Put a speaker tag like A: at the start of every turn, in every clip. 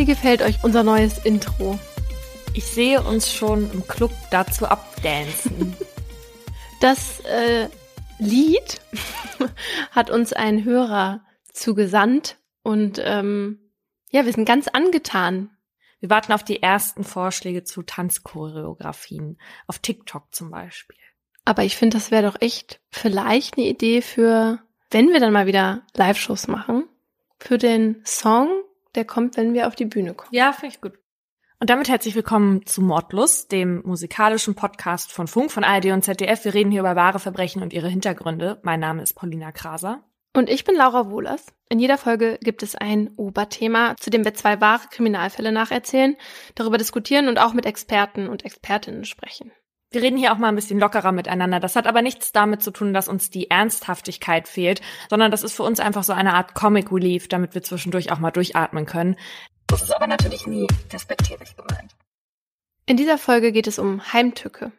A: wie gefällt euch unser neues Intro?
B: Ich sehe uns schon im Club dazu abdancen.
A: Das äh, Lied hat uns ein Hörer zugesandt und ähm, ja, wir sind ganz angetan.
B: Wir warten auf die ersten Vorschläge zu Tanzchoreografien, auf TikTok zum Beispiel.
A: Aber ich finde, das wäre doch echt vielleicht eine Idee für, wenn wir dann mal wieder Live-Shows machen, für den Song, der kommt, wenn wir auf die Bühne kommen.
B: Ja, finde ich gut. Und damit herzlich willkommen zu Mordlust, dem musikalischen Podcast von Funk, von ARD und ZDF. Wir reden hier über wahre Verbrechen und ihre Hintergründe. Mein Name ist Paulina Kraser.
A: Und ich bin Laura Wohlers. In jeder Folge gibt es ein Oberthema, zu dem wir zwei wahre Kriminalfälle nacherzählen, darüber diskutieren und auch mit Experten und Expertinnen sprechen.
B: Wir reden hier auch mal ein bisschen lockerer miteinander. Das hat aber nichts damit zu tun, dass uns die Ernsthaftigkeit fehlt, sondern das ist für uns einfach so eine Art Comic Relief, damit wir zwischendurch auch mal durchatmen können.
C: Das ist aber natürlich nie respektierlich gemeint.
A: In dieser Folge geht es um Heimtücke.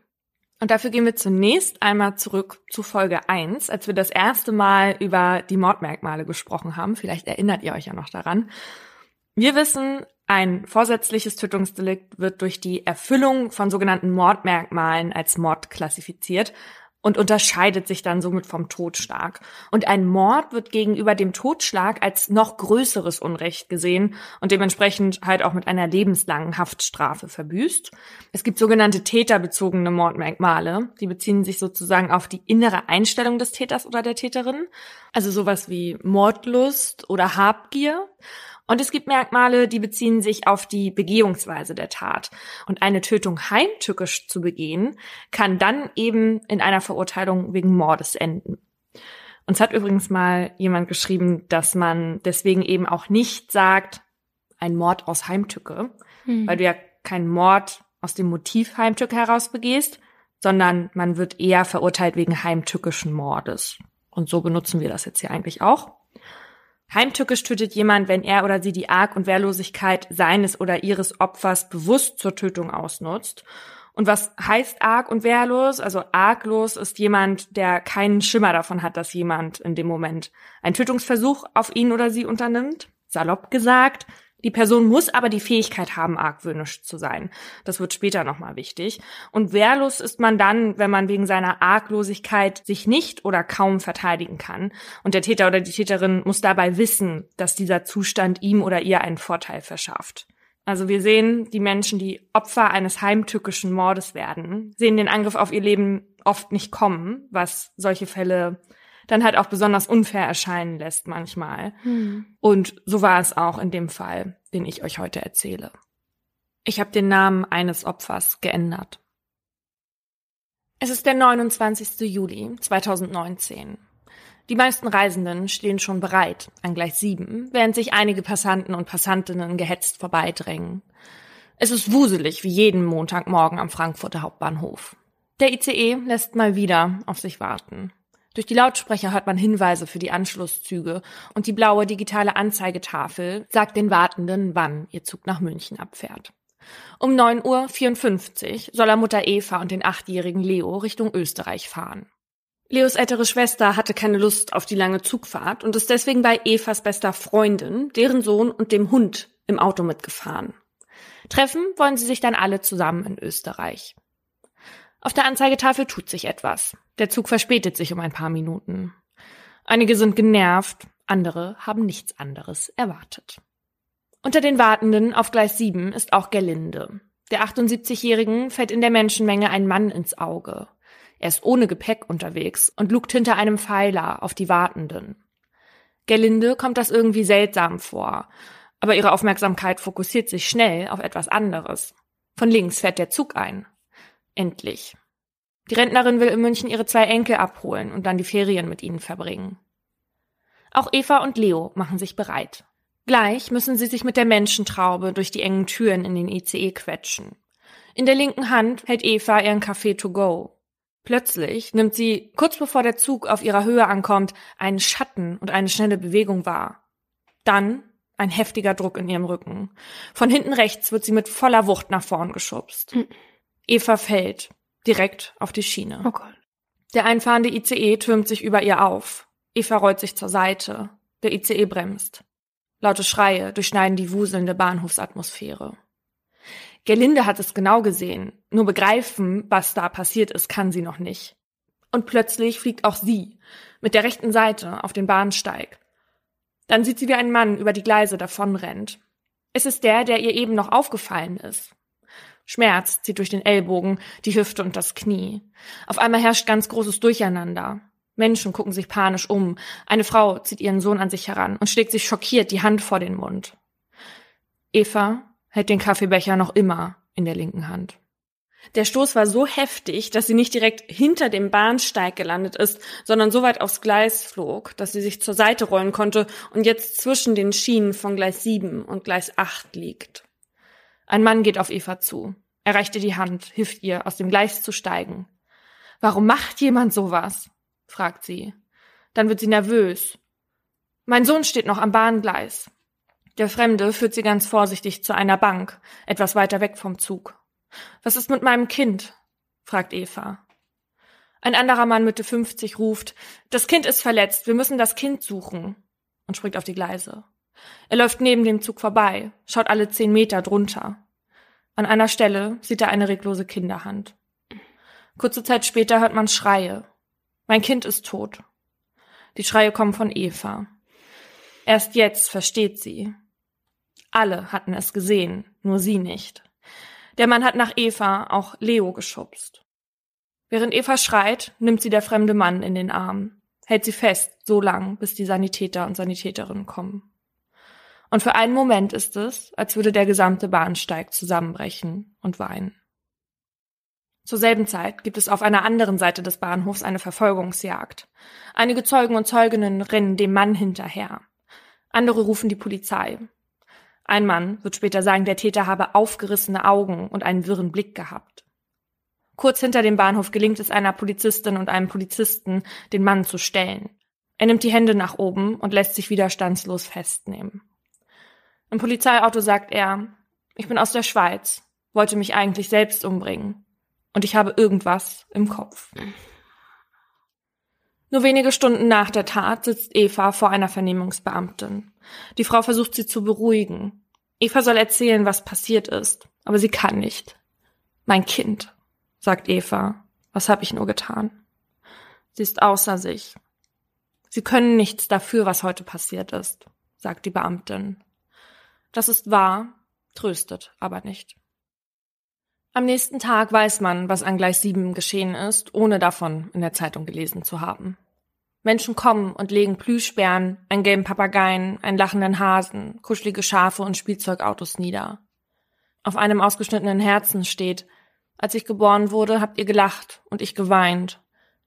B: Und dafür gehen wir zunächst einmal zurück zu Folge 1, als wir das erste Mal über die Mordmerkmale gesprochen haben. Vielleicht erinnert ihr euch ja noch daran. Wir wissen, ein vorsätzliches Tötungsdelikt wird durch die Erfüllung von sogenannten Mordmerkmalen als Mord klassifiziert und unterscheidet sich dann somit vom Totschlag. Und ein Mord wird gegenüber dem Totschlag als noch größeres Unrecht gesehen und dementsprechend halt auch mit einer lebenslangen Haftstrafe verbüßt. Es gibt sogenannte täterbezogene Mordmerkmale, die beziehen sich sozusagen auf die innere Einstellung des Täters oder der Täterin, also sowas wie Mordlust oder Habgier. Und es gibt Merkmale, die beziehen sich auf die Begehungsweise der Tat. Und eine Tötung heimtückisch zu begehen, kann dann eben in einer Verurteilung wegen Mordes enden. Uns hat übrigens mal jemand geschrieben, dass man deswegen eben auch nicht sagt, ein Mord aus Heimtücke, hm. weil du ja keinen Mord aus dem Motiv Heimtücke heraus begehst, sondern man wird eher verurteilt wegen heimtückischen Mordes. Und so benutzen wir das jetzt hier eigentlich auch. Heimtückisch tötet jemand, wenn er oder sie die Arg- und Wehrlosigkeit seines oder ihres Opfers bewusst zur Tötung ausnutzt. Und was heißt arg und wehrlos? Also arglos ist jemand, der keinen Schimmer davon hat, dass jemand in dem Moment einen Tötungsversuch auf ihn oder sie unternimmt. Salopp gesagt, die Person muss aber die Fähigkeit haben, argwöhnisch zu sein. Das wird später nochmal wichtig. Und wehrlos ist man dann, wenn man wegen seiner Arglosigkeit sich nicht oder kaum verteidigen kann. Und der Täter oder die Täterin muss dabei wissen, dass dieser Zustand ihm oder ihr einen Vorteil verschafft. Also wir sehen die Menschen, die Opfer eines heimtückischen Mordes werden, sehen den Angriff auf ihr Leben oft nicht kommen, was solche Fälle dann halt auch besonders unfair erscheinen lässt manchmal. Hm. Und so war es auch in dem Fall, den ich euch heute erzähle. Ich habe den Namen eines Opfers geändert. Es ist der 29. Juli 2019. Die meisten Reisenden stehen schon bereit an gleich sieben, während sich einige Passanten und Passantinnen gehetzt vorbeidrängen. Es ist wuselig wie jeden Montagmorgen am Frankfurter Hauptbahnhof. Der ICE lässt mal wieder auf sich warten. Durch die Lautsprecher hört man Hinweise für die Anschlusszüge und die blaue digitale Anzeigetafel sagt den Wartenden, wann ihr Zug nach München abfährt. Um 9.54 Uhr soll er Mutter Eva und den achtjährigen Leo Richtung Österreich fahren. Leos ältere Schwester hatte keine Lust auf die lange Zugfahrt und ist deswegen bei Evas bester Freundin, deren Sohn und dem Hund im Auto mitgefahren. Treffen wollen sie sich dann alle zusammen in Österreich. Auf der Anzeigetafel tut sich etwas. Der Zug verspätet sich um ein paar Minuten. Einige sind genervt, andere haben nichts anderes erwartet. Unter den Wartenden auf Gleis 7 ist auch Gerlinde. Der 78-Jährigen fällt in der Menschenmenge ein Mann ins Auge. Er ist ohne Gepäck unterwegs und lugt hinter einem Pfeiler auf die Wartenden. Gerlinde kommt das irgendwie seltsam vor, aber ihre Aufmerksamkeit fokussiert sich schnell auf etwas anderes. Von links fährt der Zug ein. Endlich. Die Rentnerin will in München ihre zwei Enkel abholen und dann die Ferien mit ihnen verbringen. Auch Eva und Leo machen sich bereit. Gleich müssen sie sich mit der Menschentraube durch die engen Türen in den ICE quetschen. In der linken Hand hält Eva ihren Kaffee to go. Plötzlich nimmt sie, kurz bevor der Zug auf ihrer Höhe ankommt, einen Schatten und eine schnelle Bewegung wahr. Dann ein heftiger Druck in ihrem Rücken. Von hinten rechts wird sie mit voller Wucht nach vorn geschubst. Eva fällt direkt auf die Schiene.
A: Oh Gott.
B: Der einfahrende ICE türmt sich über ihr auf. Eva rollt sich zur Seite. Der ICE bremst. Laute Schreie durchschneiden die wuselnde Bahnhofsatmosphäre. Gerlinde hat es genau gesehen. Nur begreifen, was da passiert ist, kann sie noch nicht. Und plötzlich fliegt auch sie mit der rechten Seite auf den Bahnsteig. Dann sieht sie, wie ein Mann über die Gleise davonrennt. Es ist der, der ihr eben noch aufgefallen ist. Schmerz zieht durch den Ellbogen, die Hüfte und das Knie. Auf einmal herrscht ganz großes Durcheinander. Menschen gucken sich panisch um. Eine Frau zieht ihren Sohn an sich heran und schlägt sich schockiert die Hand vor den Mund. Eva hält den Kaffeebecher noch immer in der linken Hand. Der Stoß war so heftig, dass sie nicht direkt hinter dem Bahnsteig gelandet ist, sondern so weit aufs Gleis flog, dass sie sich zur Seite rollen konnte und jetzt zwischen den Schienen von Gleis 7 und Gleis 8 liegt. Ein Mann geht auf Eva zu. Er reicht ihr die Hand, hilft ihr, aus dem Gleis zu steigen. Warum macht jemand sowas? fragt sie. Dann wird sie nervös. Mein Sohn steht noch am Bahngleis. Der Fremde führt sie ganz vorsichtig zu einer Bank, etwas weiter weg vom Zug. Was ist mit meinem Kind? fragt Eva. Ein anderer Mann Mitte 50 ruft, das Kind ist verletzt, wir müssen das Kind suchen und springt auf die Gleise. Er läuft neben dem Zug vorbei, schaut alle zehn Meter drunter. An einer Stelle sieht er eine reglose Kinderhand. Kurze Zeit später hört man Schreie. Mein Kind ist tot. Die Schreie kommen von Eva. Erst jetzt versteht sie. Alle hatten es gesehen, nur sie nicht. Der Mann hat nach Eva auch Leo geschubst. Während Eva schreit, nimmt sie der fremde Mann in den Arm, hält sie fest, so lang, bis die Sanitäter und Sanitäterinnen kommen. Und für einen Moment ist es, als würde der gesamte Bahnsteig zusammenbrechen und weinen. Zur selben Zeit gibt es auf einer anderen Seite des Bahnhofs eine Verfolgungsjagd. Einige Zeugen und Zeuginnen rennen dem Mann hinterher. Andere rufen die Polizei. Ein Mann wird später sagen, der Täter habe aufgerissene Augen und einen wirren Blick gehabt. Kurz hinter dem Bahnhof gelingt es einer Polizistin und einem Polizisten, den Mann zu stellen. Er nimmt die Hände nach oben und lässt sich widerstandslos festnehmen. Im Polizeiauto sagt er, ich bin aus der Schweiz, wollte mich eigentlich selbst umbringen und ich habe irgendwas im Kopf. Nur wenige Stunden nach der Tat sitzt Eva vor einer Vernehmungsbeamtin. Die Frau versucht sie zu beruhigen. Eva soll erzählen, was passiert ist, aber sie kann nicht. Mein Kind, sagt Eva. Was habe ich nur getan? Sie ist außer sich. Sie können nichts dafür, was heute passiert ist, sagt die Beamtin. Das ist wahr, tröstet aber nicht. Am nächsten Tag weiß man, was an Gleis 7 geschehen ist, ohne davon in der Zeitung gelesen zu haben. Menschen kommen und legen Plüschbären, einen gelben Papageien, einen lachenden Hasen, kuschelige Schafe und Spielzeugautos nieder. Auf einem ausgeschnittenen Herzen steht, als ich geboren wurde, habt ihr gelacht und ich geweint.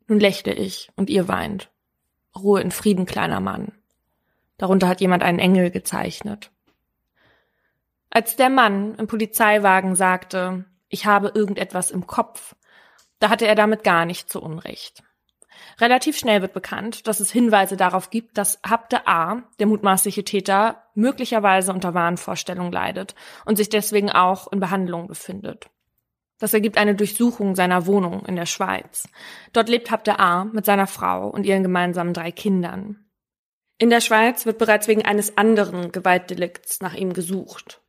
B: Nun lächle ich und ihr weint. Ruhe in Frieden, kleiner Mann. Darunter hat jemand einen Engel gezeichnet. Als der Mann im Polizeiwagen sagte, ich habe irgendetwas im Kopf. Da hatte er damit gar nicht zu Unrecht. Relativ schnell wird bekannt, dass es Hinweise darauf gibt, dass Habde A, der mutmaßliche Täter, möglicherweise unter Wahnvorstellung leidet und sich deswegen auch in Behandlung befindet. Das ergibt eine Durchsuchung seiner Wohnung in der Schweiz. Dort lebt Habde A mit seiner Frau und ihren gemeinsamen drei Kindern. In der Schweiz wird bereits wegen eines anderen Gewaltdelikts nach ihm gesucht.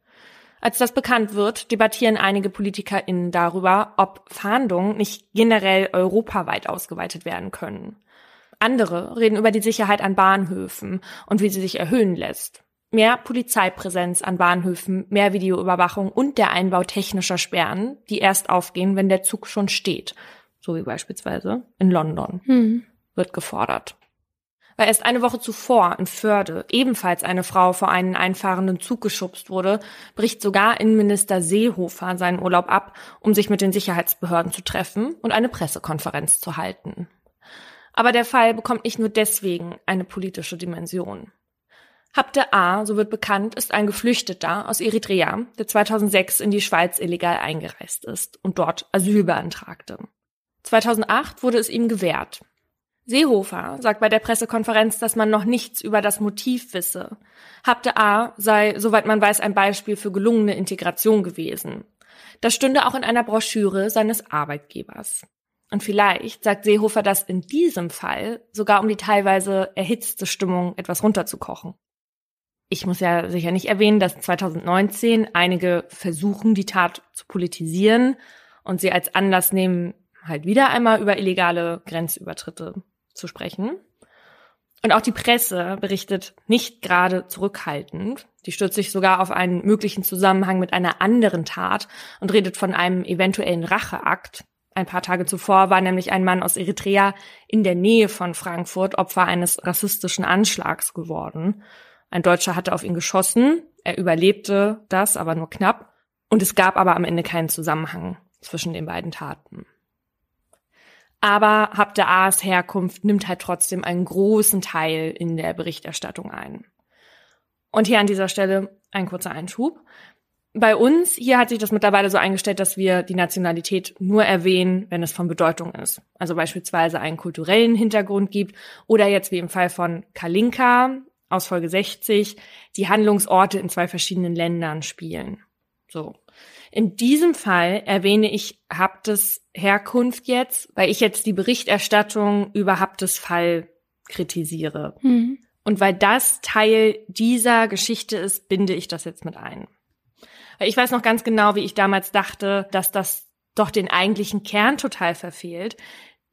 B: Als das bekannt wird, debattieren einige PolitikerInnen darüber, ob Fahndungen nicht generell europaweit ausgeweitet werden können. Andere reden über die Sicherheit an Bahnhöfen und wie sie sich erhöhen lässt. Mehr Polizeipräsenz an Bahnhöfen, mehr Videoüberwachung und der Einbau technischer Sperren, die erst aufgehen, wenn der Zug schon steht. So wie beispielsweise in London. Hm. Wird gefordert weil erst eine Woche zuvor in Förde ebenfalls eine Frau vor einen einfahrenden Zug geschubst wurde, bricht sogar Innenminister Seehofer seinen Urlaub ab, um sich mit den Sicherheitsbehörden zu treffen und eine Pressekonferenz zu halten. Aber der Fall bekommt nicht nur deswegen eine politische Dimension. Habde A, so wird bekannt, ist ein Geflüchteter aus Eritrea, der 2006 in die Schweiz illegal eingereist ist und dort Asyl beantragte. 2008 wurde es ihm gewährt. Seehofer sagt bei der Pressekonferenz, dass man noch nichts über das Motiv wisse. Habte A sei, soweit man weiß, ein Beispiel für gelungene Integration gewesen. Das stünde auch in einer Broschüre seines Arbeitgebers. Und vielleicht sagt Seehofer das in diesem Fall sogar, um die teilweise erhitzte Stimmung etwas runterzukochen. Ich muss ja sicher nicht erwähnen, dass 2019 einige versuchen, die Tat zu politisieren und sie als Anlass nehmen, halt wieder einmal über illegale Grenzübertritte zu sprechen. Und auch die Presse berichtet nicht gerade zurückhaltend. Die stürzt sich sogar auf einen möglichen Zusammenhang mit einer anderen Tat und redet von einem eventuellen Racheakt. Ein paar Tage zuvor war nämlich ein Mann aus Eritrea in der Nähe von Frankfurt Opfer eines rassistischen Anschlags geworden. Ein Deutscher hatte auf ihn geschossen. Er überlebte das, aber nur knapp. Und es gab aber am Ende keinen Zusammenhang zwischen den beiden Taten. Aber Habte A's Herkunft nimmt halt trotzdem einen großen Teil in der Berichterstattung ein. Und hier an dieser Stelle ein kurzer Einschub. Bei uns hier hat sich das mittlerweile so eingestellt, dass wir die Nationalität nur erwähnen, wenn es von Bedeutung ist. Also beispielsweise einen kulturellen Hintergrund gibt oder jetzt wie im Fall von Kalinka aus Folge 60 die Handlungsorte in zwei verschiedenen Ländern spielen. So. In diesem Fall erwähne ich Haptes Herkunft jetzt, weil ich jetzt die Berichterstattung über Haptes Fall kritisiere. Mhm. Und weil das Teil dieser Geschichte ist, binde ich das jetzt mit ein. Ich weiß noch ganz genau, wie ich damals dachte, dass das doch den eigentlichen Kern total verfehlt.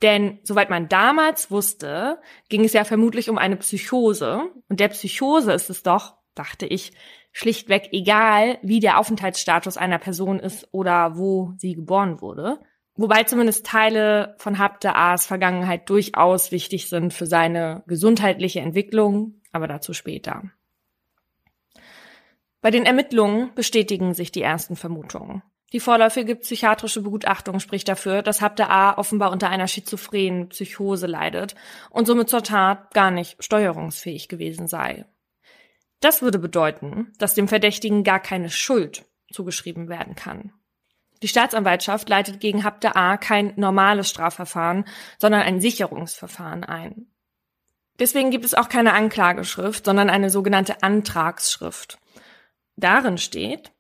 B: Denn soweit man damals wusste, ging es ja vermutlich um eine Psychose. Und der Psychose ist es doch, dachte ich, schlichtweg egal, wie der Aufenthaltsstatus einer Person ist oder wo sie geboren wurde. Wobei zumindest Teile von Habte A's Vergangenheit durchaus wichtig sind für seine gesundheitliche Entwicklung, aber dazu später. Bei den Ermittlungen bestätigen sich die ersten Vermutungen. Die vorläufige psychiatrische Begutachtung spricht dafür, dass Habte A offenbar unter einer schizophrenen Psychose leidet und somit zur Tat gar nicht steuerungsfähig gewesen sei. Das würde bedeuten, dass dem Verdächtigen gar keine Schuld zugeschrieben werden kann. Die Staatsanwaltschaft leitet gegen Habte A kein normales Strafverfahren, sondern ein Sicherungsverfahren ein. Deswegen gibt es auch keine Anklageschrift, sondern eine sogenannte Antragsschrift. Darin steht,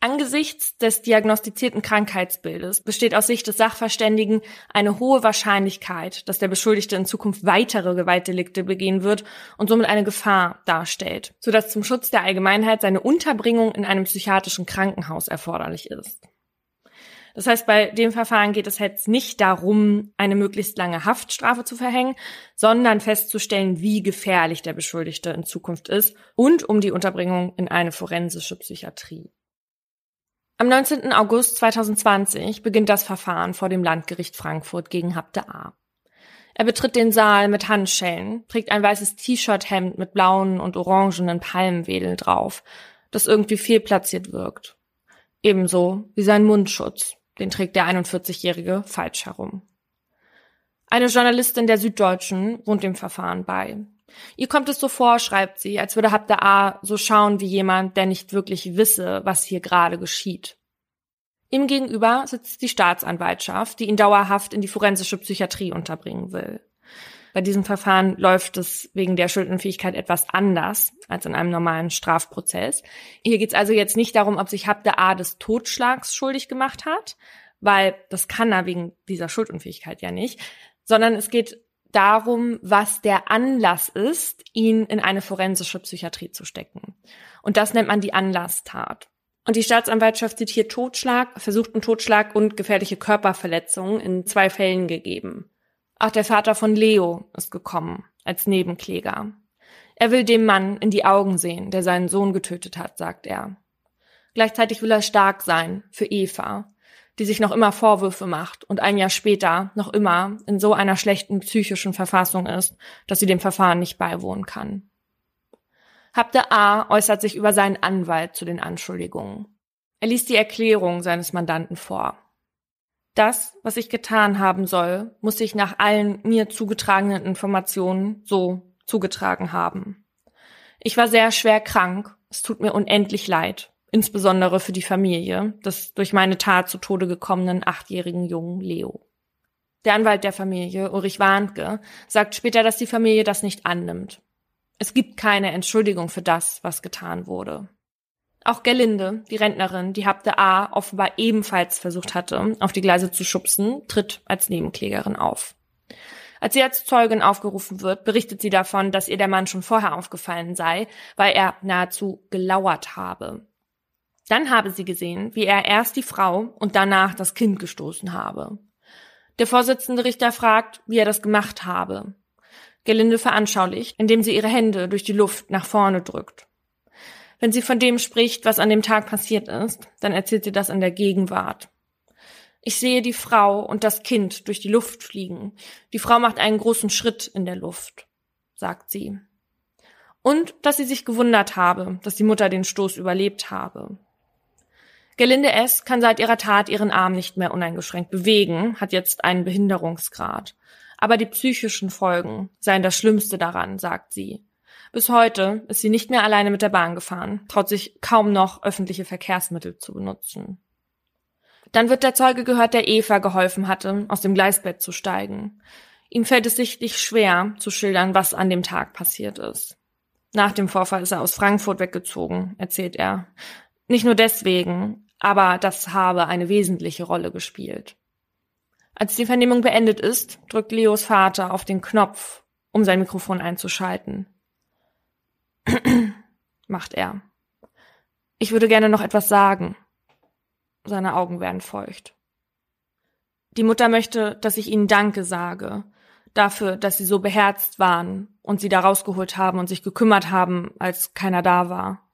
B: Angesichts des diagnostizierten Krankheitsbildes besteht aus Sicht des Sachverständigen eine hohe Wahrscheinlichkeit, dass der Beschuldigte in Zukunft weitere Gewaltdelikte begehen wird und somit eine Gefahr darstellt, sodass zum Schutz der Allgemeinheit seine Unterbringung in einem psychiatrischen Krankenhaus erforderlich ist. Das heißt, bei dem Verfahren geht es jetzt nicht darum, eine möglichst lange Haftstrafe zu verhängen, sondern festzustellen, wie gefährlich der Beschuldigte in Zukunft ist und um die Unterbringung in eine forensische Psychiatrie. Am 19. August 2020 beginnt das Verfahren vor dem Landgericht Frankfurt gegen Habde A. Er betritt den Saal mit Handschellen, trägt ein weißes T-Shirt-Hemd mit blauen und orangenen Palmwedel drauf, das irgendwie fehlplatziert wirkt. Ebenso wie sein Mundschutz, den trägt der 41-Jährige falsch herum. Eine Journalistin der Süddeutschen wohnt dem Verfahren bei. Ihr kommt es so vor, schreibt sie, als würde Habda A so schauen wie jemand, der nicht wirklich wisse, was hier gerade geschieht. Ihm gegenüber sitzt die Staatsanwaltschaft, die ihn dauerhaft in die forensische Psychiatrie unterbringen will. Bei diesem Verfahren läuft es wegen der Schuldenfähigkeit etwas anders als in einem normalen Strafprozess. Hier geht es also jetzt nicht darum, ob sich Habda A des Totschlags schuldig gemacht hat, weil das kann er wegen dieser Schuldunfähigkeit ja nicht, sondern es geht darum, was der Anlass ist, ihn in eine forensische Psychiatrie zu stecken. Und das nennt man die Anlasstat. Und die Staatsanwaltschaft zitiert Totschlag, versuchten Totschlag und gefährliche Körperverletzungen in zwei Fällen gegeben. Auch der Vater von Leo ist gekommen als Nebenkläger. Er will dem Mann in die Augen sehen, der seinen Sohn getötet hat, sagt er. Gleichzeitig will er stark sein für Eva, die sich noch immer Vorwürfe macht und ein Jahr später noch immer in so einer schlechten psychischen Verfassung ist, dass sie dem Verfahren nicht beiwohnen kann. Habde A. äußert sich über seinen Anwalt zu den Anschuldigungen. Er liest die Erklärung seines Mandanten vor. Das, was ich getan haben soll, muss sich nach allen mir zugetragenen Informationen so zugetragen haben. Ich war sehr schwer krank, es tut mir unendlich leid insbesondere für die Familie des durch meine Tat zu Tode gekommenen achtjährigen Jungen Leo. Der Anwalt der Familie, Ulrich Warnke, sagt später, dass die Familie das nicht annimmt. Es gibt keine Entschuldigung für das, was getan wurde. Auch Gerlinde, die Rentnerin, die Habte A offenbar ebenfalls versucht hatte, auf die Gleise zu schubsen, tritt als Nebenklägerin auf. Als sie als Zeugin aufgerufen wird, berichtet sie davon, dass ihr der Mann schon vorher aufgefallen sei, weil er nahezu gelauert habe. Dann habe sie gesehen, wie er erst die Frau und danach das Kind gestoßen habe. Der Vorsitzende Richter fragt, wie er das gemacht habe. Gelinde veranschaulicht, indem sie ihre Hände durch die Luft nach vorne drückt. Wenn sie von dem spricht, was an dem Tag passiert ist, dann erzählt sie das in der Gegenwart. Ich sehe die Frau und das Kind durch die Luft fliegen. Die Frau macht einen großen Schritt in der Luft, sagt sie. Und dass sie sich gewundert habe, dass die Mutter den Stoß überlebt habe. Gelinde S. kann seit ihrer Tat ihren Arm nicht mehr uneingeschränkt bewegen, hat jetzt einen Behinderungsgrad. Aber die psychischen Folgen seien das Schlimmste daran, sagt sie. Bis heute ist sie nicht mehr alleine mit der Bahn gefahren, traut sich kaum noch öffentliche Verkehrsmittel zu benutzen. Dann wird der Zeuge gehört, der Eva geholfen hatte, aus dem Gleisbett zu steigen. Ihm fällt es sichtlich schwer, zu schildern, was an dem Tag passiert ist. Nach dem Vorfall ist er aus Frankfurt weggezogen, erzählt er. Nicht nur deswegen, aber das habe eine wesentliche Rolle gespielt. Als die Vernehmung beendet ist, drückt Leos Vater auf den Knopf, um sein Mikrofon einzuschalten. macht er. Ich würde gerne noch etwas sagen. Seine Augen werden feucht. Die Mutter möchte, dass ich ihnen Danke sage, dafür, dass sie so beherzt waren und sie da rausgeholt haben und sich gekümmert haben, als keiner da war.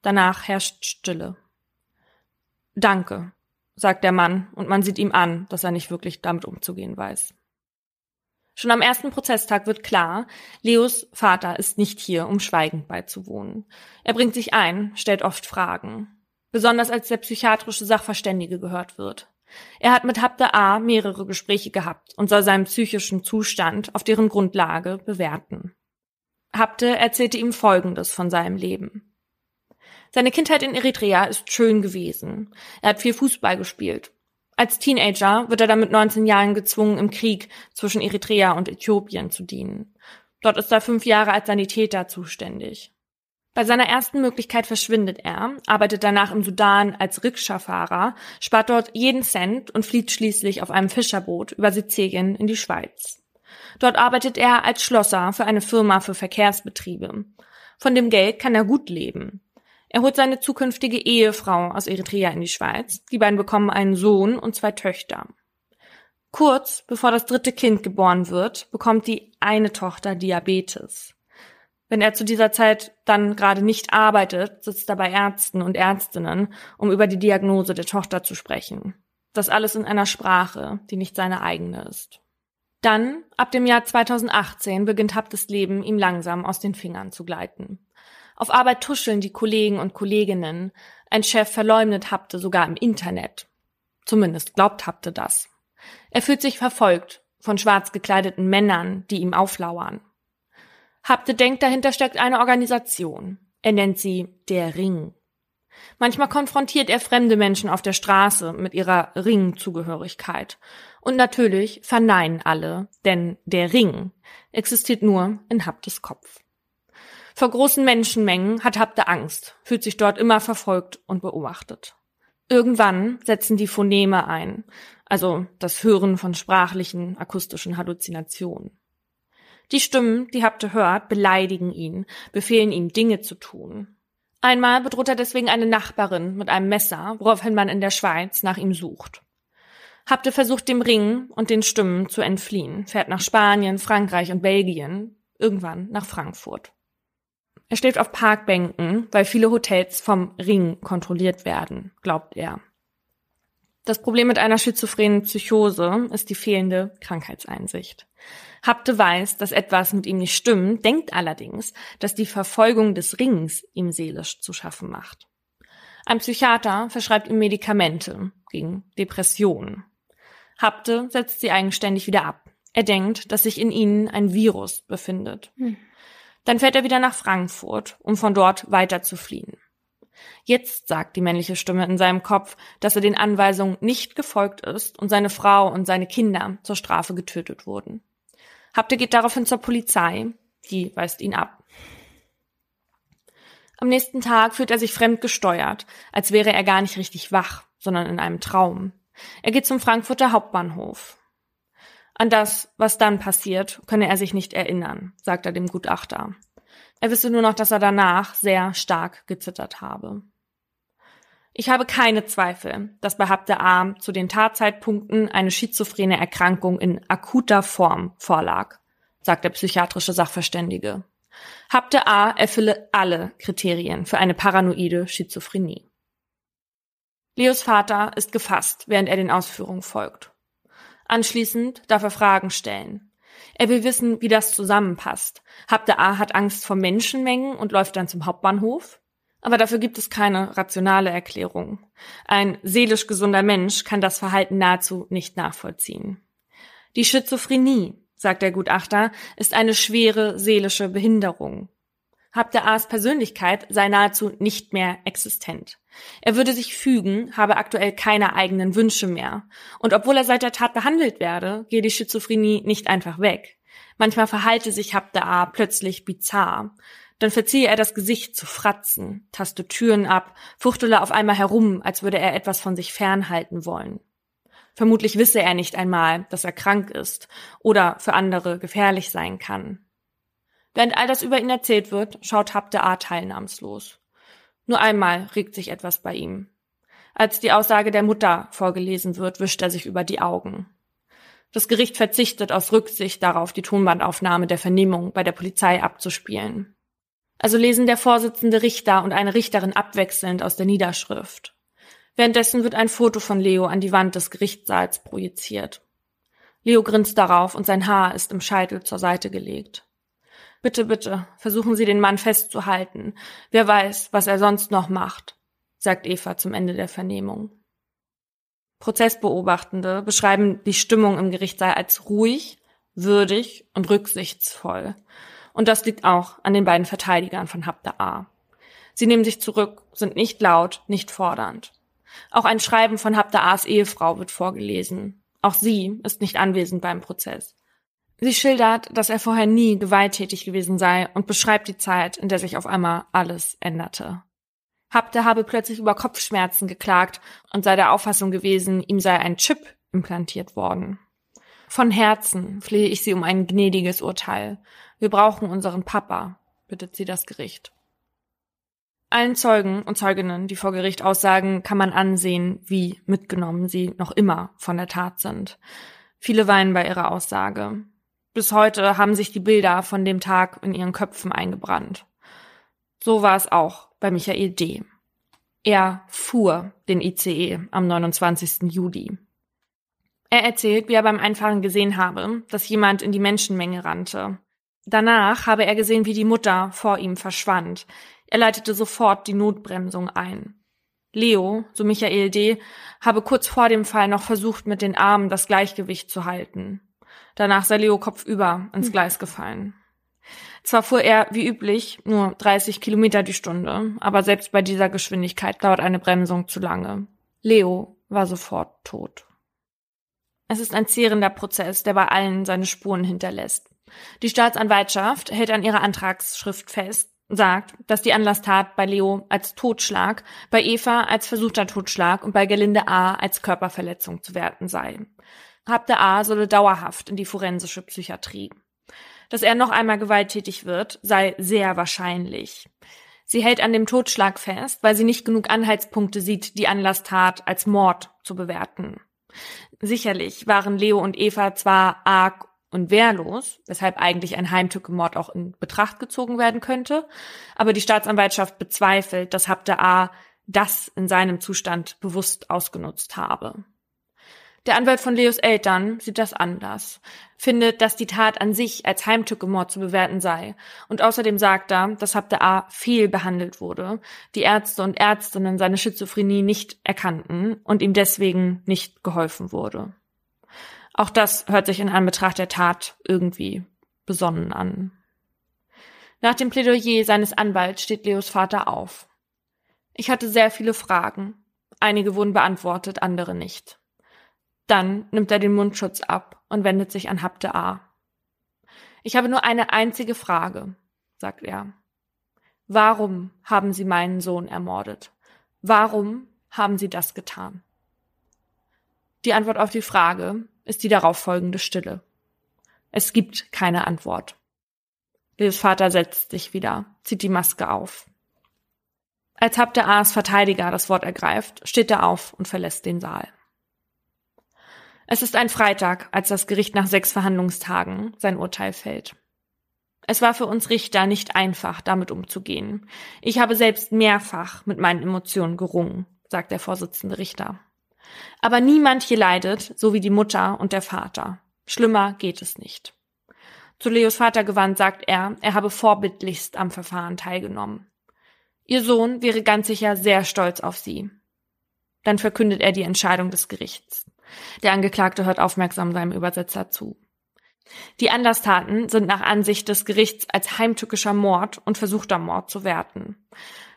B: Danach herrscht Stille. Danke, sagt der Mann, und man sieht ihm an, dass er nicht wirklich damit umzugehen weiß. Schon am ersten Prozesstag wird klar, Leos Vater ist nicht hier, um schweigend beizuwohnen. Er bringt sich ein, stellt oft Fragen. Besonders als der psychiatrische Sachverständige gehört wird. Er hat mit Habde A mehrere Gespräche gehabt und soll seinen psychischen Zustand auf deren Grundlage bewerten. Habde erzählte ihm Folgendes von seinem Leben. Seine Kindheit in Eritrea ist schön gewesen. Er hat viel Fußball gespielt. Als Teenager wird er dann mit 19 Jahren gezwungen, im Krieg zwischen Eritrea und Äthiopien zu dienen. Dort ist er fünf Jahre als Sanitäter zuständig. Bei seiner ersten Möglichkeit verschwindet er, arbeitet danach im Sudan als Rikscha-Fahrer, spart dort jeden Cent und flieht schließlich auf einem Fischerboot über Sizilien in die Schweiz. Dort arbeitet er als Schlosser für eine Firma für Verkehrsbetriebe. Von dem Geld kann er gut leben. Er holt seine zukünftige Ehefrau aus Eritrea in die Schweiz. Die beiden bekommen einen Sohn und zwei Töchter. Kurz bevor das dritte Kind geboren wird, bekommt die eine Tochter Diabetes. Wenn er zu dieser Zeit dann gerade nicht arbeitet, sitzt er bei Ärzten und Ärztinnen, um über die Diagnose der Tochter zu sprechen. Das alles in einer Sprache, die nicht seine eigene ist. Dann, ab dem Jahr 2018, beginnt Haptes Leben ihm langsam aus den Fingern zu gleiten. Auf Arbeit tuscheln die Kollegen und Kolleginnen. Ein Chef verleumdet Hapte sogar im Internet. Zumindest glaubt Hapte das. Er fühlt sich verfolgt von schwarz gekleideten Männern, die ihm auflauern. Hapte denkt, dahinter steckt eine Organisation. Er nennt sie der Ring. Manchmal konfrontiert er fremde Menschen auf der Straße mit ihrer Ringzugehörigkeit. Und natürlich verneinen alle, denn der Ring existiert nur in Haptes Kopf. Vor großen Menschenmengen hat Habte Angst, fühlt sich dort immer verfolgt und beobachtet. Irgendwann setzen die Phoneme ein, also das Hören von sprachlichen, akustischen Halluzinationen. Die Stimmen, die Habte hört, beleidigen ihn, befehlen ihm Dinge zu tun. Einmal bedroht er deswegen eine Nachbarin mit einem Messer, woraufhin man in der Schweiz nach ihm sucht. Habte versucht dem Ring und den Stimmen zu entfliehen, fährt nach Spanien, Frankreich und Belgien, irgendwann nach Frankfurt. Er schläft auf Parkbänken, weil viele Hotels vom Ring kontrolliert werden, glaubt er. Das Problem mit einer schizophrenen Psychose ist die fehlende Krankheitseinsicht. Hapte weiß, dass etwas mit ihm nicht stimmt, denkt allerdings, dass die Verfolgung des Rings ihm seelisch zu schaffen macht. Ein Psychiater verschreibt ihm Medikamente gegen Depressionen. Hapte setzt sie eigenständig wieder ab. Er denkt, dass sich in ihnen ein Virus befindet. Hm. Dann fährt er wieder nach Frankfurt, um von dort weiter zu fliehen. Jetzt sagt die männliche Stimme in seinem Kopf, dass er den Anweisungen nicht gefolgt ist und seine Frau und seine Kinder zur Strafe getötet wurden. Hapte geht daraufhin zur Polizei, die weist ihn ab. Am nächsten Tag fühlt er sich fremdgesteuert, als wäre er gar nicht richtig wach, sondern in einem Traum. Er geht zum Frankfurter Hauptbahnhof. An das, was dann passiert, könne er sich nicht erinnern, sagt er dem Gutachter. Er wisse nur noch, dass er danach sehr stark gezittert habe. Ich habe keine Zweifel, dass bei Habde A zu den Tatzeitpunkten eine schizophrene Erkrankung in akuter Form vorlag, sagt der psychiatrische Sachverständige. Habde A erfülle alle Kriterien für eine paranoide Schizophrenie. Leos Vater ist gefasst, während er den Ausführungen folgt. Anschließend darf er Fragen stellen. Er will wissen, wie das zusammenpasst. Habde A hat Angst vor Menschenmengen und läuft dann zum Hauptbahnhof. Aber dafür gibt es keine rationale Erklärung. Ein seelisch gesunder Mensch kann das Verhalten nahezu nicht nachvollziehen. Die Schizophrenie, sagt der Gutachter, ist eine schwere seelische Behinderung. Habde A's Persönlichkeit sei nahezu nicht mehr existent. Er würde sich fügen, habe aktuell keine eigenen Wünsche mehr. Und obwohl er seit der Tat behandelt werde, gehe die Schizophrenie nicht einfach weg. Manchmal verhalte sich Habde A plötzlich bizarr. Dann verziehe er das Gesicht zu Fratzen, taste Türen ab, fuchtele auf einmal herum, als würde er etwas von sich fernhalten wollen. Vermutlich wisse er nicht einmal, dass er krank ist oder für andere gefährlich sein kann. Während all das über ihn erzählt wird, schaut Habde A teilnahmslos. Nur einmal regt sich etwas bei ihm. Als die Aussage der Mutter vorgelesen wird, wischt er sich über die Augen. Das Gericht verzichtet aus Rücksicht darauf, die Tonbandaufnahme der Vernehmung bei der Polizei abzuspielen. Also lesen der Vorsitzende Richter und eine Richterin abwechselnd aus der Niederschrift. Währenddessen wird ein Foto von Leo an die Wand des Gerichtssaals projiziert. Leo grinst darauf und sein Haar ist im Scheitel zur Seite gelegt. Bitte, bitte, versuchen Sie den Mann festzuhalten. Wer weiß, was er sonst noch macht, sagt Eva zum Ende der Vernehmung. Prozessbeobachtende beschreiben die Stimmung im Gerichtssaal als ruhig, würdig und rücksichtsvoll. Und das liegt auch an den beiden Verteidigern von Habda A. Sie nehmen sich zurück, sind nicht laut, nicht fordernd. Auch ein Schreiben von Habda A's Ehefrau wird vorgelesen. Auch sie ist nicht anwesend beim Prozess. Sie schildert, dass er vorher nie gewalttätig gewesen sei und beschreibt die Zeit, in der sich auf einmal alles änderte. Habte habe plötzlich über Kopfschmerzen geklagt und sei der Auffassung gewesen, ihm sei ein Chip implantiert worden. Von Herzen flehe ich Sie um ein gnädiges Urteil. Wir brauchen unseren Papa, bittet sie das Gericht. Allen Zeugen und Zeuginnen, die vor Gericht aussagen, kann man ansehen, wie mitgenommen sie noch immer von der Tat sind. Viele weinen bei ihrer Aussage. Bis heute haben sich die Bilder von dem Tag in ihren Köpfen eingebrannt. So war es auch bei Michael D. Er fuhr den ICE am 29. Juli. Er erzählt, wie er beim Einfahren gesehen habe, dass jemand in die Menschenmenge rannte. Danach habe er gesehen, wie die Mutter vor ihm verschwand. Er leitete sofort die Notbremsung ein. Leo, so Michael D., habe kurz vor dem Fall noch versucht, mit den Armen das Gleichgewicht zu halten. Danach sei Leo kopfüber ins hm. Gleis gefallen. Zwar fuhr er, wie üblich, nur 30 Kilometer die Stunde, aber selbst bei dieser Geschwindigkeit dauert eine Bremsung zu lange. Leo war sofort tot. Es ist ein zehrender Prozess, der bei allen seine Spuren hinterlässt. Die Staatsanwaltschaft hält an ihrer Antragsschrift fest, sagt, dass die Anlasstat bei Leo als Totschlag, bei Eva als versuchter Totschlag und bei Gelinde A als Körperverletzung zu werten sei. Habde A. solle dauerhaft in die forensische Psychiatrie. Dass er noch einmal gewalttätig wird, sei sehr wahrscheinlich. Sie hält an dem Totschlag fest, weil sie nicht genug Anhaltspunkte sieht, die Anlasstat als Mord zu bewerten. Sicherlich waren Leo und Eva zwar arg und wehrlos, weshalb eigentlich ein Heimtückemord auch in Betracht gezogen werden könnte, aber die Staatsanwaltschaft bezweifelt, dass Habde A. das in seinem Zustand bewusst ausgenutzt habe. Der Anwalt von Leos Eltern sieht das anders, findet, dass die Tat an sich als Heimtückemord zu bewerten sei und außerdem sagt er, dass Habde A. viel behandelt wurde, die Ärzte und Ärztinnen seine Schizophrenie nicht erkannten und ihm deswegen nicht geholfen wurde. Auch das hört sich in Anbetracht der Tat irgendwie besonnen an. Nach dem Plädoyer seines Anwalts steht Leos Vater auf. Ich hatte sehr viele Fragen. Einige wurden beantwortet, andere nicht. Dann nimmt er den Mundschutz ab und wendet sich an Habte A. Ich habe nur eine einzige Frage, sagt er. warum haben Sie meinen Sohn ermordet? Warum haben Sie das getan? Die Antwort auf die Frage ist die darauffolgende Stille. Es gibt keine Antwort. Leos Vater setzt sich wieder, zieht die Maske auf. Als Habte A's Verteidiger das Wort ergreift, steht er auf und verlässt den Saal. Es ist ein Freitag, als das Gericht nach sechs Verhandlungstagen sein Urteil fällt. Es war für uns Richter nicht einfach, damit umzugehen. Ich habe selbst mehrfach mit meinen Emotionen gerungen, sagt der Vorsitzende Richter. Aber niemand hier leidet, so wie die Mutter und der Vater. Schlimmer geht es nicht. Zu Leos Vater gewandt sagt er, er habe vorbildlichst am Verfahren teilgenommen. Ihr Sohn wäre ganz sicher sehr stolz auf sie. Dann verkündet er die Entscheidung des Gerichts. Der Angeklagte hört aufmerksam seinem Übersetzer zu. Die Anderstaten sind nach Ansicht des Gerichts als heimtückischer Mord und versuchter Mord zu werten.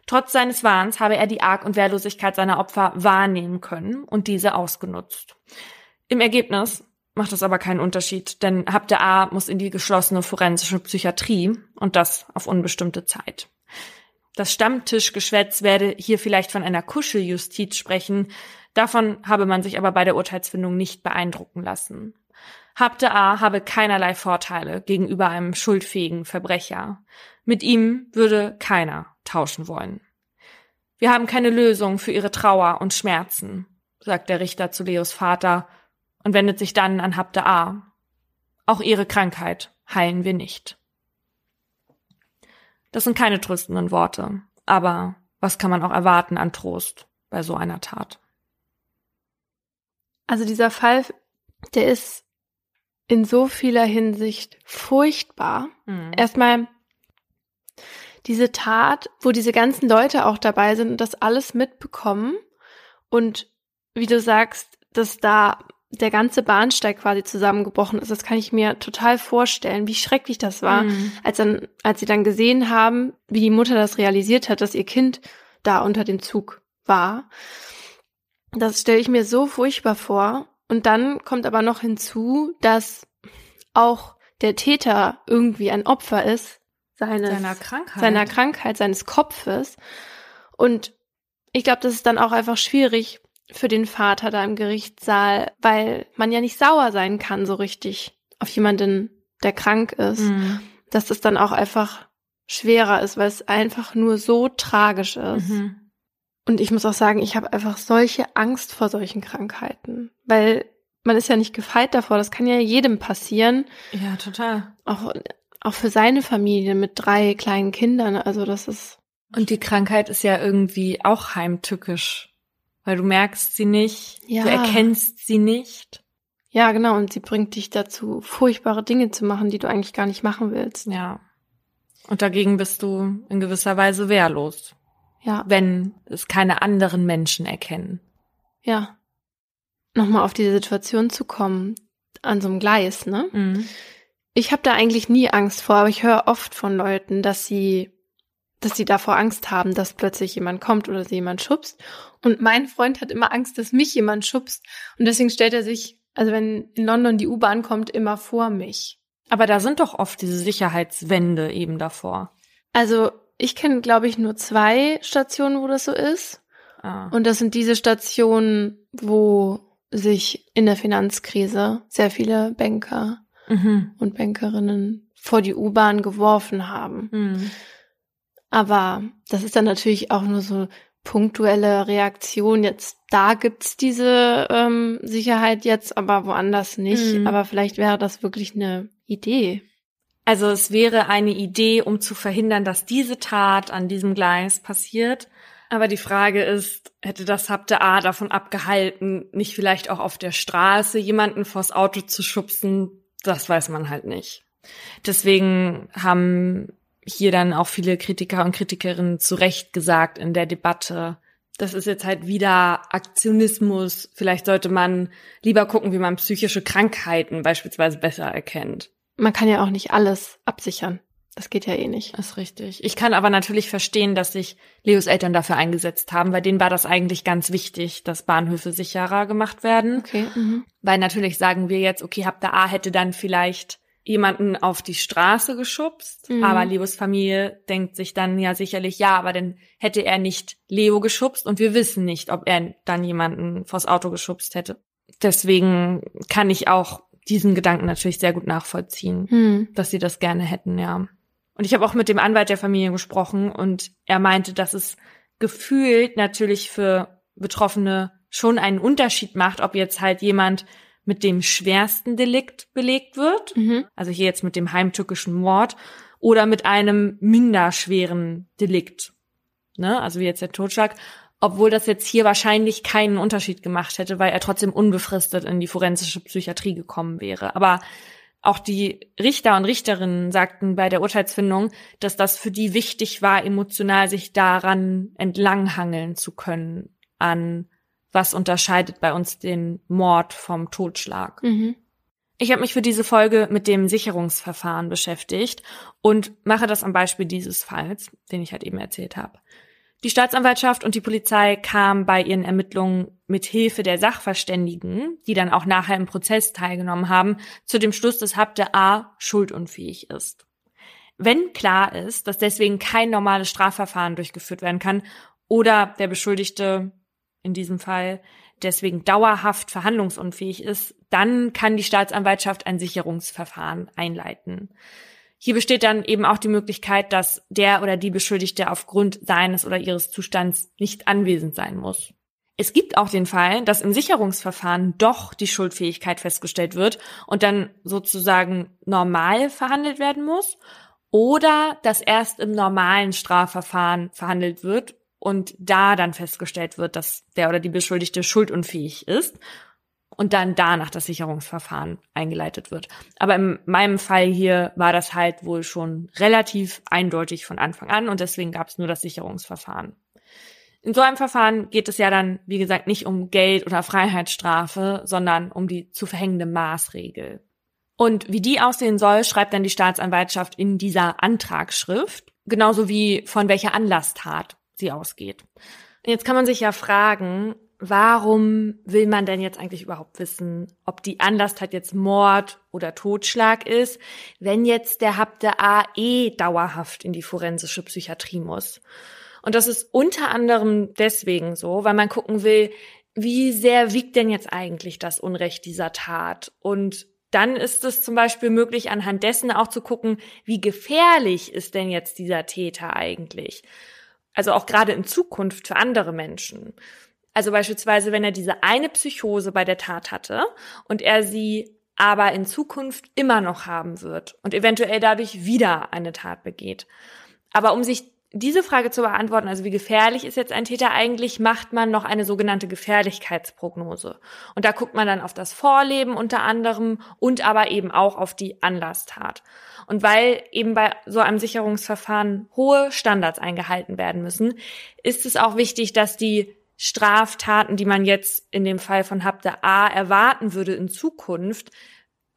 B: Trotz seines Wahns habe er die Arg- und Wehrlosigkeit seiner Opfer wahrnehmen können und diese ausgenutzt. Im Ergebnis macht es aber keinen Unterschied, denn Habte A muss in die geschlossene forensische Psychiatrie und das auf unbestimmte Zeit. Das Stammtischgeschwätz werde hier vielleicht von einer Kuscheljustiz sprechen, davon habe man sich aber bei der Urteilsfindung nicht beeindrucken lassen. Habte A habe keinerlei Vorteile gegenüber einem schuldfähigen Verbrecher. Mit ihm würde keiner tauschen wollen. Wir haben keine Lösung für ihre Trauer und Schmerzen, sagt der Richter zu Leos Vater und wendet sich dann an Habte A. Auch ihre Krankheit heilen wir nicht. Das sind keine tröstenden Worte, aber was kann man auch erwarten an Trost bei so einer Tat?
A: Also dieser Fall, der ist in so vieler Hinsicht furchtbar. Mhm. Erstmal diese Tat, wo diese ganzen Leute auch dabei sind und das alles mitbekommen und wie du sagst, dass da der ganze Bahnsteig quasi zusammengebrochen ist. Das kann ich mir total vorstellen, wie schrecklich das war, mhm. als dann, als sie dann gesehen haben, wie die Mutter das realisiert hat, dass ihr Kind da unter dem Zug war. Das stelle ich mir so furchtbar vor. Und dann kommt aber noch hinzu, dass auch der Täter irgendwie ein Opfer ist seines,
B: seiner Krankheit,
A: seiner Krankheit, seines Kopfes. Und ich glaube, das ist dann auch einfach schwierig für den Vater da im Gerichtssaal, weil man ja nicht sauer sein kann so richtig auf jemanden, der krank ist, mhm. dass das dann auch einfach schwerer ist, weil es einfach nur so tragisch ist. Mhm. Und ich muss auch sagen, ich habe einfach solche Angst vor solchen Krankheiten, weil man ist ja nicht gefeit davor. Das kann ja jedem passieren.
B: Ja, total.
A: Auch, auch für seine Familie mit drei kleinen Kindern. Also das ist.
B: Und die Krankheit ist ja irgendwie auch heimtückisch, weil du merkst sie nicht, ja. du erkennst sie nicht.
A: Ja, genau. Und sie bringt dich dazu, furchtbare Dinge zu machen, die du eigentlich gar nicht machen willst.
B: Ja. Und dagegen bist du in gewisser Weise wehrlos.
A: Ja.
B: Wenn es keine anderen Menschen erkennen.
A: Ja. Nochmal auf diese Situation zu kommen, an so einem Gleis, ne? Mhm. Ich habe da eigentlich nie Angst vor, aber ich höre oft von Leuten, dass sie, dass sie davor Angst haben, dass plötzlich jemand kommt oder sie jemand schubst. Und mein Freund hat immer Angst, dass mich jemand schubst. Und deswegen stellt er sich, also wenn in London die U-Bahn kommt, immer vor mich.
B: Aber da sind doch oft diese Sicherheitswände eben davor.
A: Also ich kenne, glaube ich, nur zwei Stationen, wo das so ist. Ah. Und das sind diese Stationen, wo sich in der Finanzkrise sehr viele Banker mhm. und Bankerinnen vor die U-Bahn geworfen haben. Mhm. Aber das ist dann natürlich auch nur so punktuelle Reaktion. Jetzt da gibt's diese ähm, Sicherheit jetzt, aber woanders nicht. Mhm. Aber vielleicht wäre das wirklich eine Idee.
B: Also es wäre eine Idee, um zu verhindern, dass diese Tat an diesem Gleis passiert. Aber die Frage ist, hätte das Habte A davon abgehalten, nicht vielleicht auch auf der Straße jemanden vors Auto zu schubsen? Das weiß man halt nicht. Deswegen haben hier dann auch viele Kritiker und Kritikerinnen zu Recht gesagt in der Debatte, das ist jetzt halt wieder Aktionismus. Vielleicht sollte man lieber gucken, wie man psychische Krankheiten beispielsweise besser erkennt
A: man kann ja auch nicht alles absichern. Das geht ja eh nicht.
B: Das ist richtig. Ich kann aber natürlich verstehen, dass sich Leos Eltern dafür eingesetzt haben, weil denen war das eigentlich ganz wichtig, dass Bahnhöfe sicherer gemacht werden.
A: Okay. Mhm.
B: Weil natürlich sagen wir jetzt, okay, habt da A hätte dann vielleicht jemanden auf die Straße geschubst, mhm. aber Leos Familie denkt sich dann ja sicherlich, ja, aber dann hätte er nicht Leo geschubst und wir wissen nicht, ob er dann jemanden vors Auto geschubst hätte. Deswegen kann ich auch diesen Gedanken natürlich sehr gut nachvollziehen, mhm. dass sie das gerne hätten, ja. Und ich habe auch mit dem Anwalt der Familie gesprochen und er meinte, dass es gefühlt natürlich für Betroffene schon einen Unterschied macht, ob jetzt halt jemand mit dem schwersten Delikt belegt wird, mhm. also hier jetzt mit dem heimtückischen Mord, oder mit einem minder schweren Delikt, ne, also wie jetzt der Totschlag, obwohl das jetzt hier wahrscheinlich keinen Unterschied gemacht hätte, weil er trotzdem unbefristet in die forensische Psychiatrie gekommen wäre. Aber auch die Richter und Richterinnen sagten bei der Urteilsfindung, dass das für die wichtig war, emotional sich daran entlanghangeln zu können an was unterscheidet bei uns den Mord vom Totschlag. Mhm. Ich habe mich für diese Folge mit dem Sicherungsverfahren beschäftigt und mache das am Beispiel dieses Falls, den ich halt eben erzählt habe. Die Staatsanwaltschaft und die Polizei kamen bei ihren Ermittlungen mit Hilfe der Sachverständigen, die dann auch nachher im Prozess teilgenommen haben, zu dem Schluss, dass Habde A schuldunfähig ist. Wenn klar ist, dass deswegen kein normales Strafverfahren durchgeführt werden kann oder der Beschuldigte in diesem Fall deswegen dauerhaft verhandlungsunfähig ist, dann kann die Staatsanwaltschaft ein Sicherungsverfahren einleiten. Hier besteht dann eben auch die Möglichkeit, dass der oder die Beschuldigte aufgrund seines oder ihres Zustands nicht anwesend sein muss. Es gibt auch den Fall, dass im Sicherungsverfahren doch die Schuldfähigkeit festgestellt wird und dann sozusagen normal verhandelt werden muss oder dass erst im normalen Strafverfahren verhandelt wird und da dann festgestellt wird, dass der oder die Beschuldigte schuldunfähig ist und dann danach das Sicherungsverfahren eingeleitet wird. Aber in meinem Fall hier war das halt wohl schon relativ eindeutig von Anfang an und deswegen gab es nur das Sicherungsverfahren. In so einem Verfahren geht es ja dann, wie gesagt, nicht um Geld oder Freiheitsstrafe, sondern um die zu verhängende Maßregel. Und wie die aussehen soll, schreibt dann die Staatsanwaltschaft in dieser Antragsschrift, genauso wie von welcher Anlasstat sie ausgeht. Jetzt kann man sich ja fragen, warum will man denn jetzt eigentlich überhaupt wissen, ob die Anlasstat jetzt Mord oder Totschlag ist, wenn jetzt der Habte A eh dauerhaft in die forensische Psychiatrie muss? Und das ist unter anderem deswegen so, weil man gucken will, wie sehr wiegt denn jetzt eigentlich das Unrecht dieser Tat? Und dann ist es zum Beispiel möglich, anhand dessen auch zu gucken, wie gefährlich ist denn jetzt dieser Täter eigentlich? Also auch gerade in Zukunft für andere Menschen. Also beispielsweise, wenn er diese eine Psychose bei der Tat hatte und er sie aber in Zukunft immer noch haben wird und eventuell dadurch wieder eine Tat begeht. Aber um sich diese Frage zu beantworten, also wie gefährlich ist jetzt ein Täter eigentlich, macht man noch eine sogenannte Gefährlichkeitsprognose. Und da guckt man dann auf das Vorleben unter anderem und aber eben auch auf die Anlasstat. Und weil eben bei so einem Sicherungsverfahren hohe Standards eingehalten werden müssen, ist es auch wichtig, dass die Straftaten, die man jetzt in dem Fall von Habde A erwarten würde in Zukunft,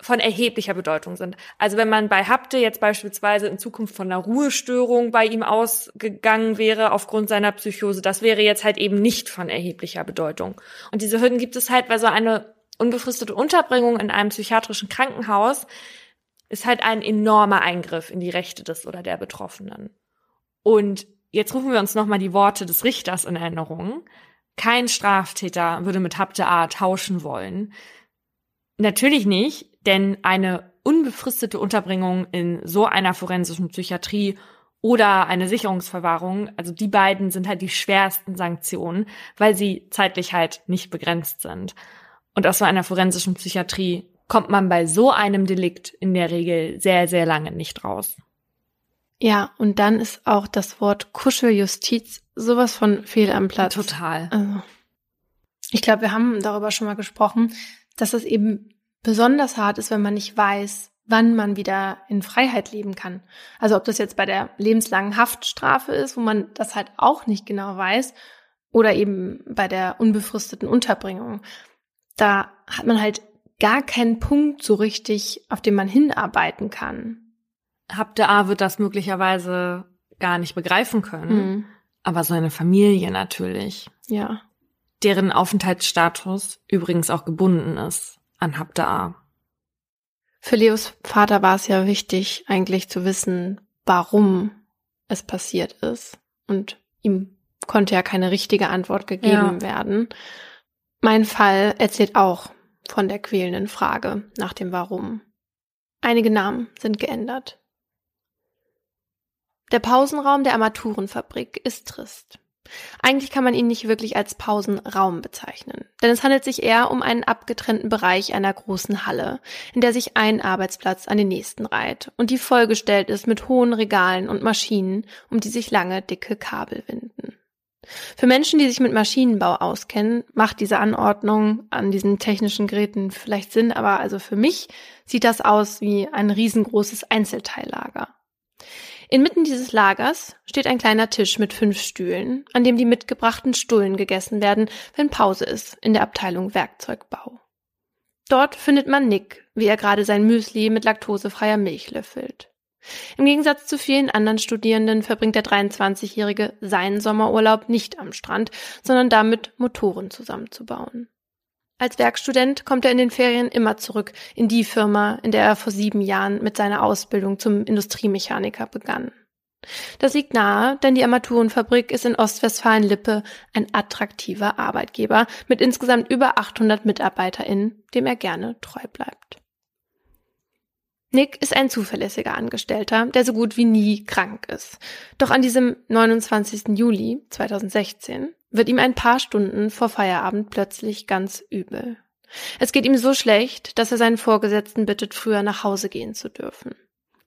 B: von erheblicher Bedeutung sind. Also wenn man bei Habte jetzt beispielsweise in Zukunft von einer Ruhestörung bei ihm ausgegangen wäre aufgrund seiner Psychose, das wäre jetzt halt eben nicht von erheblicher Bedeutung. Und diese Hürden gibt es halt, weil so eine unbefristete Unterbringung in einem psychiatrischen Krankenhaus ist halt ein enormer Eingriff in die Rechte des oder der Betroffenen. Und jetzt rufen wir uns nochmal die Worte des Richters in Erinnerung. Kein Straftäter würde mit Habte A tauschen wollen. Natürlich nicht, denn eine unbefristete Unterbringung in so einer forensischen Psychiatrie oder eine Sicherungsverwahrung, also die beiden sind halt die schwersten Sanktionen, weil sie zeitlich halt nicht begrenzt sind. Und aus so einer forensischen Psychiatrie kommt man bei so einem Delikt in der Regel sehr, sehr lange nicht raus.
A: Ja, und dann ist auch das Wort Kuscheljustiz sowas von fehl am Platz.
B: Total.
A: Also, ich glaube, wir haben darüber schon mal gesprochen, dass es eben besonders hart ist, wenn man nicht weiß, wann man wieder in Freiheit leben kann. Also ob das jetzt bei der lebenslangen Haftstrafe ist, wo man das halt auch nicht genau weiß, oder eben bei der unbefristeten Unterbringung. Da hat man halt gar keinen Punkt so richtig, auf den man hinarbeiten kann.
B: Habte A wird das möglicherweise gar nicht begreifen können, mhm. aber seine Familie natürlich.
A: Ja.
B: Deren Aufenthaltsstatus übrigens auch gebunden ist an Habda.
A: Für Leos Vater war es ja wichtig, eigentlich zu wissen, warum es passiert ist. Und ihm konnte ja keine richtige Antwort gegeben ja. werden. Mein Fall erzählt auch von der quälenden Frage nach dem Warum. Einige Namen sind geändert. Der Pausenraum der Armaturenfabrik ist trist. Eigentlich kann man ihn nicht wirklich als Pausenraum bezeichnen, denn es handelt sich eher um einen abgetrennten Bereich einer großen Halle, in der sich ein Arbeitsplatz an den nächsten reiht und die vollgestellt ist mit hohen Regalen und Maschinen, um die sich lange, dicke Kabel winden. Für Menschen, die sich mit Maschinenbau auskennen, macht diese Anordnung an diesen technischen Geräten vielleicht Sinn, aber also für mich sieht das aus wie ein riesengroßes Einzelteillager. Inmitten dieses Lagers steht ein kleiner Tisch mit fünf Stühlen, an dem die mitgebrachten Stullen gegessen werden, wenn Pause ist in der Abteilung Werkzeugbau. Dort findet man Nick, wie er gerade sein Müsli mit laktosefreier Milch löffelt. Im Gegensatz zu vielen anderen Studierenden verbringt der 23-Jährige seinen Sommerurlaub nicht am Strand, sondern damit, Motoren zusammenzubauen. Als Werkstudent kommt er in den Ferien immer zurück in die Firma, in der er vor sieben Jahren mit seiner Ausbildung zum Industriemechaniker begann. Das liegt nahe, denn die Armaturenfabrik ist in Ostwestfalen-Lippe ein attraktiver Arbeitgeber mit insgesamt über 800 MitarbeiterInnen, dem er gerne treu bleibt. Nick ist ein zuverlässiger Angestellter, der so gut wie nie krank ist. Doch an diesem 29. Juli 2016 wird ihm ein paar Stunden vor Feierabend plötzlich ganz übel. Es geht ihm so schlecht, dass er seinen Vorgesetzten bittet, früher nach Hause gehen zu dürfen.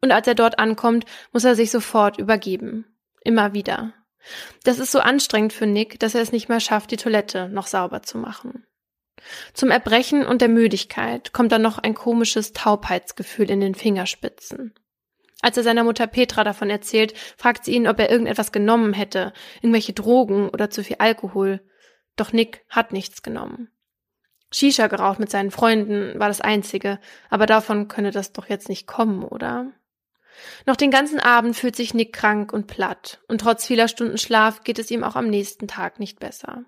A: Und als er dort ankommt, muss er sich sofort übergeben. Immer wieder. Das ist so anstrengend für Nick, dass er es nicht mehr schafft, die Toilette noch sauber zu machen. Zum Erbrechen und der Müdigkeit kommt dann noch ein komisches Taubheitsgefühl in den Fingerspitzen. Als er seiner Mutter Petra davon erzählt, fragt sie ihn, ob er irgendetwas genommen hätte, irgendwelche Drogen oder zu viel Alkohol. Doch Nick hat nichts genommen. Shisha geraucht mit seinen Freunden war das einzige, aber davon könne das doch jetzt nicht kommen, oder? Noch den ganzen Abend fühlt sich Nick krank und platt, und trotz vieler Stunden Schlaf geht es ihm auch am nächsten Tag nicht besser.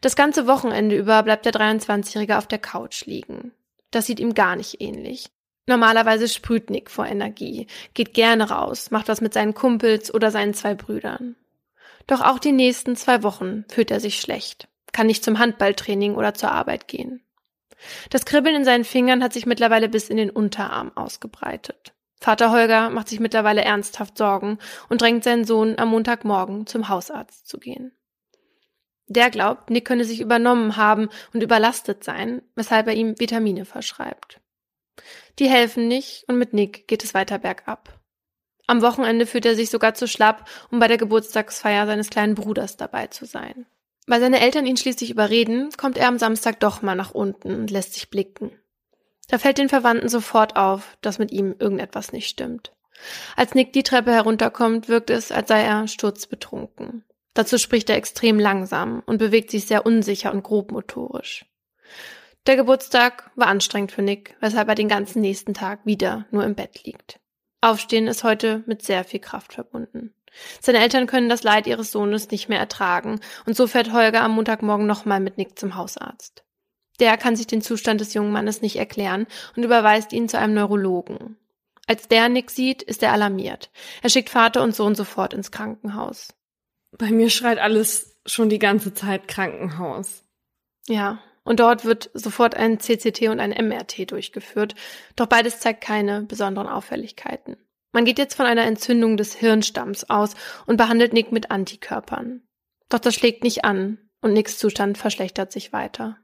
A: Das ganze Wochenende über bleibt der 23-Jährige auf der Couch liegen. Das sieht ihm gar nicht ähnlich. Normalerweise sprüht Nick vor Energie, geht gerne raus, macht was mit seinen Kumpels oder seinen zwei Brüdern. Doch auch die nächsten zwei Wochen fühlt er sich schlecht, kann nicht zum Handballtraining oder zur Arbeit gehen. Das Kribbeln in seinen Fingern hat sich mittlerweile bis in den Unterarm ausgebreitet. Vater Holger macht sich mittlerweile ernsthaft Sorgen und drängt seinen Sohn am Montagmorgen zum Hausarzt zu gehen. Der glaubt, Nick könne sich übernommen haben und überlastet sein, weshalb er ihm Vitamine verschreibt. Die helfen nicht und mit Nick geht es weiter bergab. Am Wochenende fühlt er sich sogar zu schlapp, um bei der Geburtstagsfeier seines kleinen Bruders dabei zu sein. Weil seine Eltern ihn schließlich überreden, kommt er am Samstag doch mal nach unten und lässt sich blicken. Da fällt den Verwandten sofort auf, dass mit ihm irgendetwas nicht stimmt. Als Nick die Treppe herunterkommt, wirkt es, als sei er sturzbetrunken. Dazu spricht er extrem langsam und bewegt sich sehr unsicher und grobmotorisch. Der Geburtstag war anstrengend für Nick, weshalb er den ganzen nächsten Tag wieder nur im Bett liegt. Aufstehen ist heute mit sehr viel Kraft verbunden. Seine Eltern können das Leid ihres Sohnes nicht mehr ertragen und so fährt Holger am Montagmorgen nochmal mit Nick zum Hausarzt. Der kann sich den Zustand des jungen Mannes nicht erklären und überweist ihn zu einem Neurologen. Als der Nick sieht, ist er alarmiert. Er schickt Vater und Sohn sofort ins Krankenhaus.
B: Bei mir schreit alles schon die ganze Zeit Krankenhaus.
A: Ja, und dort wird sofort ein CCT und ein MRT durchgeführt, doch beides zeigt keine besonderen Auffälligkeiten. Man geht jetzt von einer Entzündung des Hirnstamms aus und behandelt Nick mit Antikörpern. Doch das schlägt nicht an und Nicks Zustand verschlechtert sich weiter.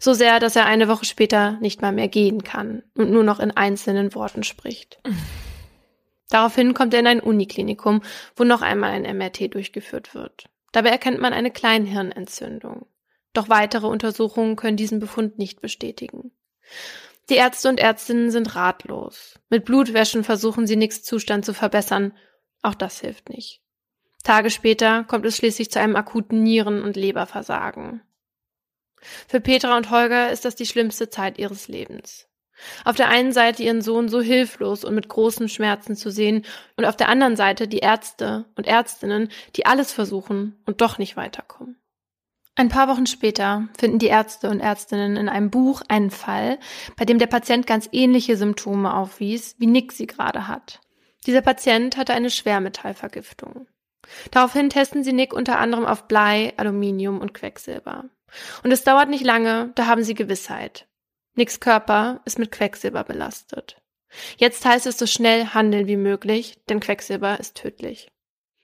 A: So sehr, dass er eine Woche später nicht mal mehr gehen kann und nur noch in einzelnen Worten spricht. Daraufhin kommt er in ein Uniklinikum, wo noch einmal ein MRT durchgeführt wird. Dabei erkennt man eine Kleinhirnentzündung. Doch weitere Untersuchungen können diesen Befund nicht bestätigen. Die Ärzte und Ärztinnen sind ratlos. Mit Blutwäschen versuchen sie Nicks Zustand zu verbessern. Auch das hilft nicht. Tage später kommt es schließlich zu einem akuten Nieren- und Leberversagen. Für Petra und Holger ist das die schlimmste Zeit ihres Lebens. Auf der einen Seite ihren Sohn so hilflos und mit großen Schmerzen zu sehen und auf der anderen Seite die Ärzte und Ärztinnen, die alles versuchen und doch nicht weiterkommen. Ein paar Wochen später finden die Ärzte und Ärztinnen in einem Buch einen Fall, bei dem der Patient ganz ähnliche Symptome aufwies, wie Nick sie gerade hat. Dieser Patient hatte eine Schwermetallvergiftung. Daraufhin testen sie Nick unter anderem auf Blei, Aluminium und Quecksilber. Und es dauert nicht lange, da haben sie Gewissheit. Nicks Körper ist mit Quecksilber belastet. Jetzt heißt es so schnell handeln wie möglich, denn Quecksilber ist tödlich.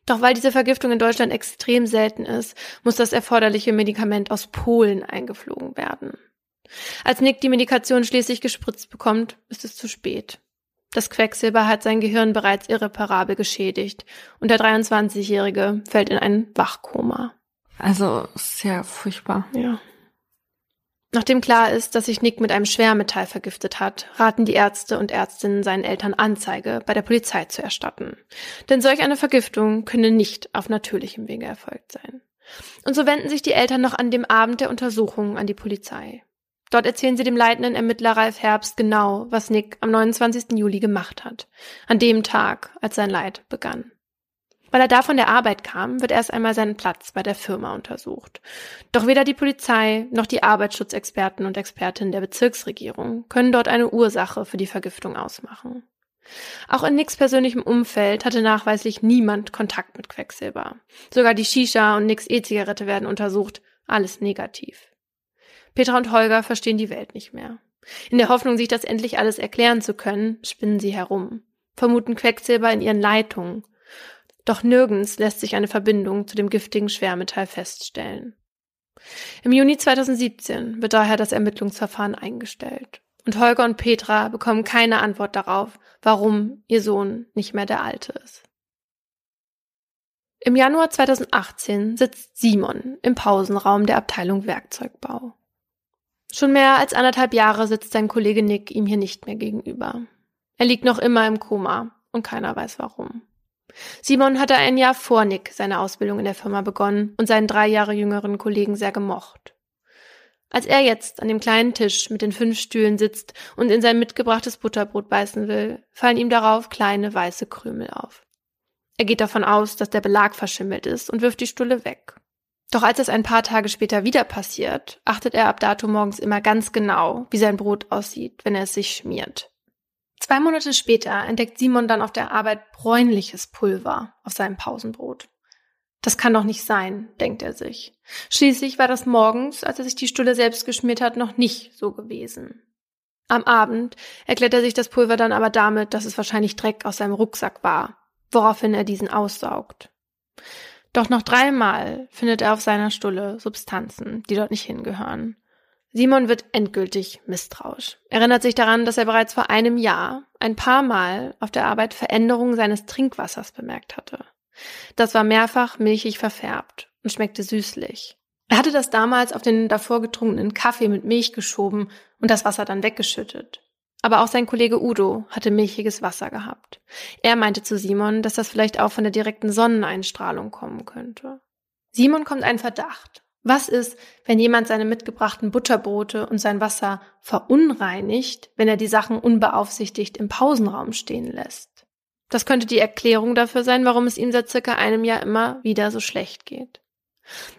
A: Doch weil diese Vergiftung in Deutschland extrem selten ist, muss das erforderliche Medikament aus Polen eingeflogen werden. Als Nick die Medikation schließlich gespritzt bekommt, ist es zu spät. Das Quecksilber hat sein Gehirn bereits irreparabel geschädigt und der 23-Jährige fällt in ein Wachkoma.
B: Also sehr furchtbar.
A: Ja. Nachdem klar ist, dass sich Nick mit einem Schwermetall vergiftet hat, raten die Ärzte und Ärztinnen seinen Eltern Anzeige bei der Polizei zu erstatten. Denn solch eine Vergiftung könne nicht auf natürlichem Wege erfolgt sein. Und so wenden sich die Eltern noch an dem Abend der Untersuchung an die Polizei. Dort erzählen sie dem leitenden Ermittler Ralf Herbst genau, was Nick am 29. Juli gemacht hat. An dem Tag, als sein Leid begann. Weil er da von der Arbeit kam, wird erst einmal seinen Platz bei der Firma untersucht. Doch weder die Polizei noch die Arbeitsschutzexperten und Expertinnen der Bezirksregierung können dort eine Ursache für die Vergiftung ausmachen. Auch in Nicks persönlichem Umfeld hatte nachweislich niemand Kontakt mit Quecksilber. Sogar die Shisha und Nicks E-Zigarette werden untersucht, alles negativ. Petra und Holger verstehen die Welt nicht mehr. In der Hoffnung, sich das endlich alles erklären zu können, spinnen sie herum, vermuten Quecksilber in ihren Leitungen, doch nirgends lässt sich eine Verbindung zu dem giftigen Schwermetall feststellen. Im Juni 2017 wird daher das Ermittlungsverfahren eingestellt. Und Holger und Petra bekommen keine Antwort darauf, warum ihr Sohn nicht mehr der Alte ist. Im Januar 2018 sitzt Simon im Pausenraum der Abteilung Werkzeugbau. Schon mehr als anderthalb Jahre sitzt sein Kollege Nick ihm hier nicht mehr gegenüber. Er liegt noch immer im Koma und keiner weiß warum. Simon hatte ein Jahr vor Nick seine Ausbildung in der Firma begonnen und seinen drei Jahre jüngeren Kollegen sehr gemocht. Als er jetzt an dem kleinen Tisch mit den fünf Stühlen sitzt und in sein mitgebrachtes Butterbrot beißen will, fallen ihm darauf kleine weiße Krümel auf. Er geht davon aus, dass der Belag verschimmelt ist und wirft die Stulle weg. Doch als es ein paar Tage später wieder passiert, achtet er ab dato morgens immer ganz genau, wie sein Brot aussieht, wenn er es sich schmiert. Zwei Monate später entdeckt Simon dann auf der Arbeit bräunliches Pulver auf seinem Pausenbrot. Das kann doch nicht sein, denkt er sich. Schließlich war das morgens, als er sich die Stulle selbst geschmiert hat, noch nicht so gewesen. Am Abend erklärt er sich das Pulver dann aber damit, dass es wahrscheinlich Dreck aus seinem Rucksack war, woraufhin er diesen aussaugt. Doch noch dreimal findet er auf seiner Stulle Substanzen, die dort nicht hingehören. Simon wird endgültig misstrauisch. Erinnert sich daran, dass er bereits vor einem Jahr ein paar Mal auf der Arbeit Veränderungen seines Trinkwassers bemerkt hatte. Das war mehrfach milchig verfärbt und schmeckte süßlich. Er hatte das damals auf den davor getrunkenen Kaffee mit Milch geschoben und das Wasser dann weggeschüttet. Aber auch sein Kollege Udo hatte milchiges Wasser gehabt. Er meinte zu Simon, dass das vielleicht auch von der direkten Sonneneinstrahlung kommen könnte. Simon kommt ein Verdacht was ist, wenn jemand seine mitgebrachten Butterbrote und sein Wasser verunreinigt, wenn er die Sachen unbeaufsichtigt im Pausenraum stehen lässt? Das könnte die Erklärung dafür sein, warum es ihm seit circa einem Jahr immer wieder so schlecht geht.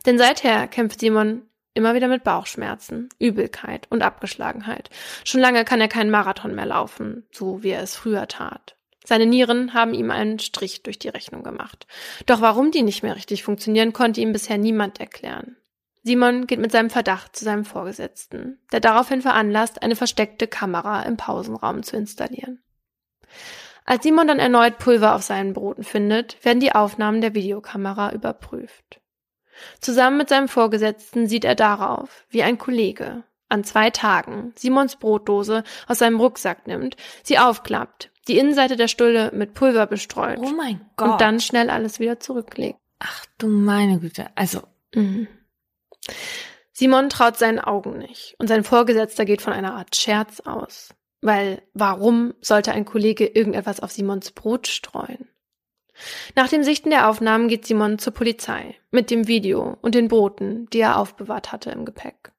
A: Denn seither kämpft Simon immer wieder mit Bauchschmerzen, Übelkeit und Abgeschlagenheit. Schon lange kann er keinen Marathon mehr laufen, so wie er es früher tat. Seine Nieren haben ihm einen Strich durch die Rechnung gemacht. Doch warum die nicht mehr richtig funktionieren, konnte ihm bisher niemand erklären. Simon geht mit seinem Verdacht zu seinem Vorgesetzten, der daraufhin veranlasst, eine versteckte Kamera im Pausenraum zu installieren. Als Simon dann erneut Pulver auf seinen Broten findet, werden die Aufnahmen der Videokamera überprüft. Zusammen mit seinem Vorgesetzten sieht er darauf, wie ein Kollege an zwei Tagen Simons Brotdose aus seinem Rucksack nimmt, sie aufklappt, die Innenseite der Stulle mit Pulver bestreut.
B: Oh mein Gott.
A: Und dann schnell alles wieder zurücklegt.
B: Ach du meine Güte. Also.
A: Mhm. Simon traut seinen Augen nicht und sein Vorgesetzter geht von einer Art Scherz aus. Weil warum sollte ein Kollege irgendetwas auf Simons Brot streuen? Nach dem Sichten der Aufnahmen geht Simon zur Polizei mit dem Video und den Broten, die er aufbewahrt hatte im Gepäck.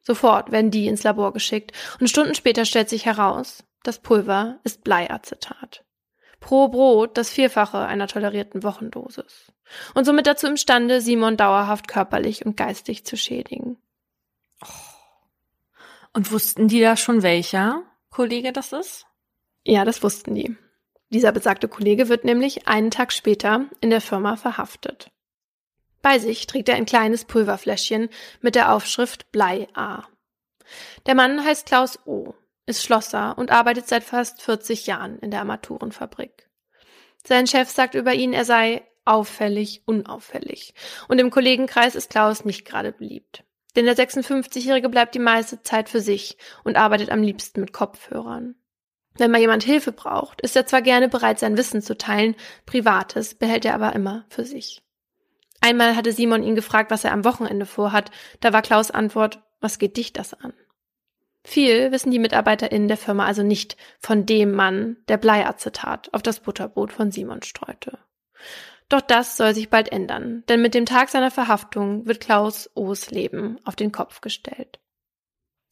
A: Sofort werden die ins Labor geschickt und Stunden später stellt sich heraus, das Pulver ist Bleiacetat. Pro Brot das Vierfache einer tolerierten Wochendosis. Und somit dazu imstande, Simon dauerhaft körperlich und geistig zu schädigen.
B: Und wussten die da schon welcher Kollege das ist?
A: Ja, das wussten die. Dieser besagte Kollege wird nämlich einen Tag später in der Firma verhaftet. Bei sich trägt er ein kleines Pulverfläschchen mit der Aufschrift Blei A. Der Mann heißt Klaus O., ist Schlosser und arbeitet seit fast 40 Jahren in der Armaturenfabrik. Sein Chef sagt über ihn, er sei auffällig, unauffällig. Und im Kollegenkreis ist Klaus nicht gerade beliebt. Denn der 56-Jährige bleibt die meiste Zeit für sich und arbeitet am liebsten mit Kopfhörern. Wenn mal jemand Hilfe braucht, ist er zwar gerne bereit, sein Wissen zu teilen, Privates behält er aber immer für sich. Einmal hatte Simon ihn gefragt, was er am Wochenende vorhat, da war Klaus Antwort, was geht dich das an? Viel wissen die MitarbeiterInnen der Firma also nicht von dem Mann, der Bleiacetat auf das Butterbrot von Simon streute. Doch das soll sich bald ändern, denn mit dem Tag seiner Verhaftung wird Klaus O's Leben auf den Kopf gestellt.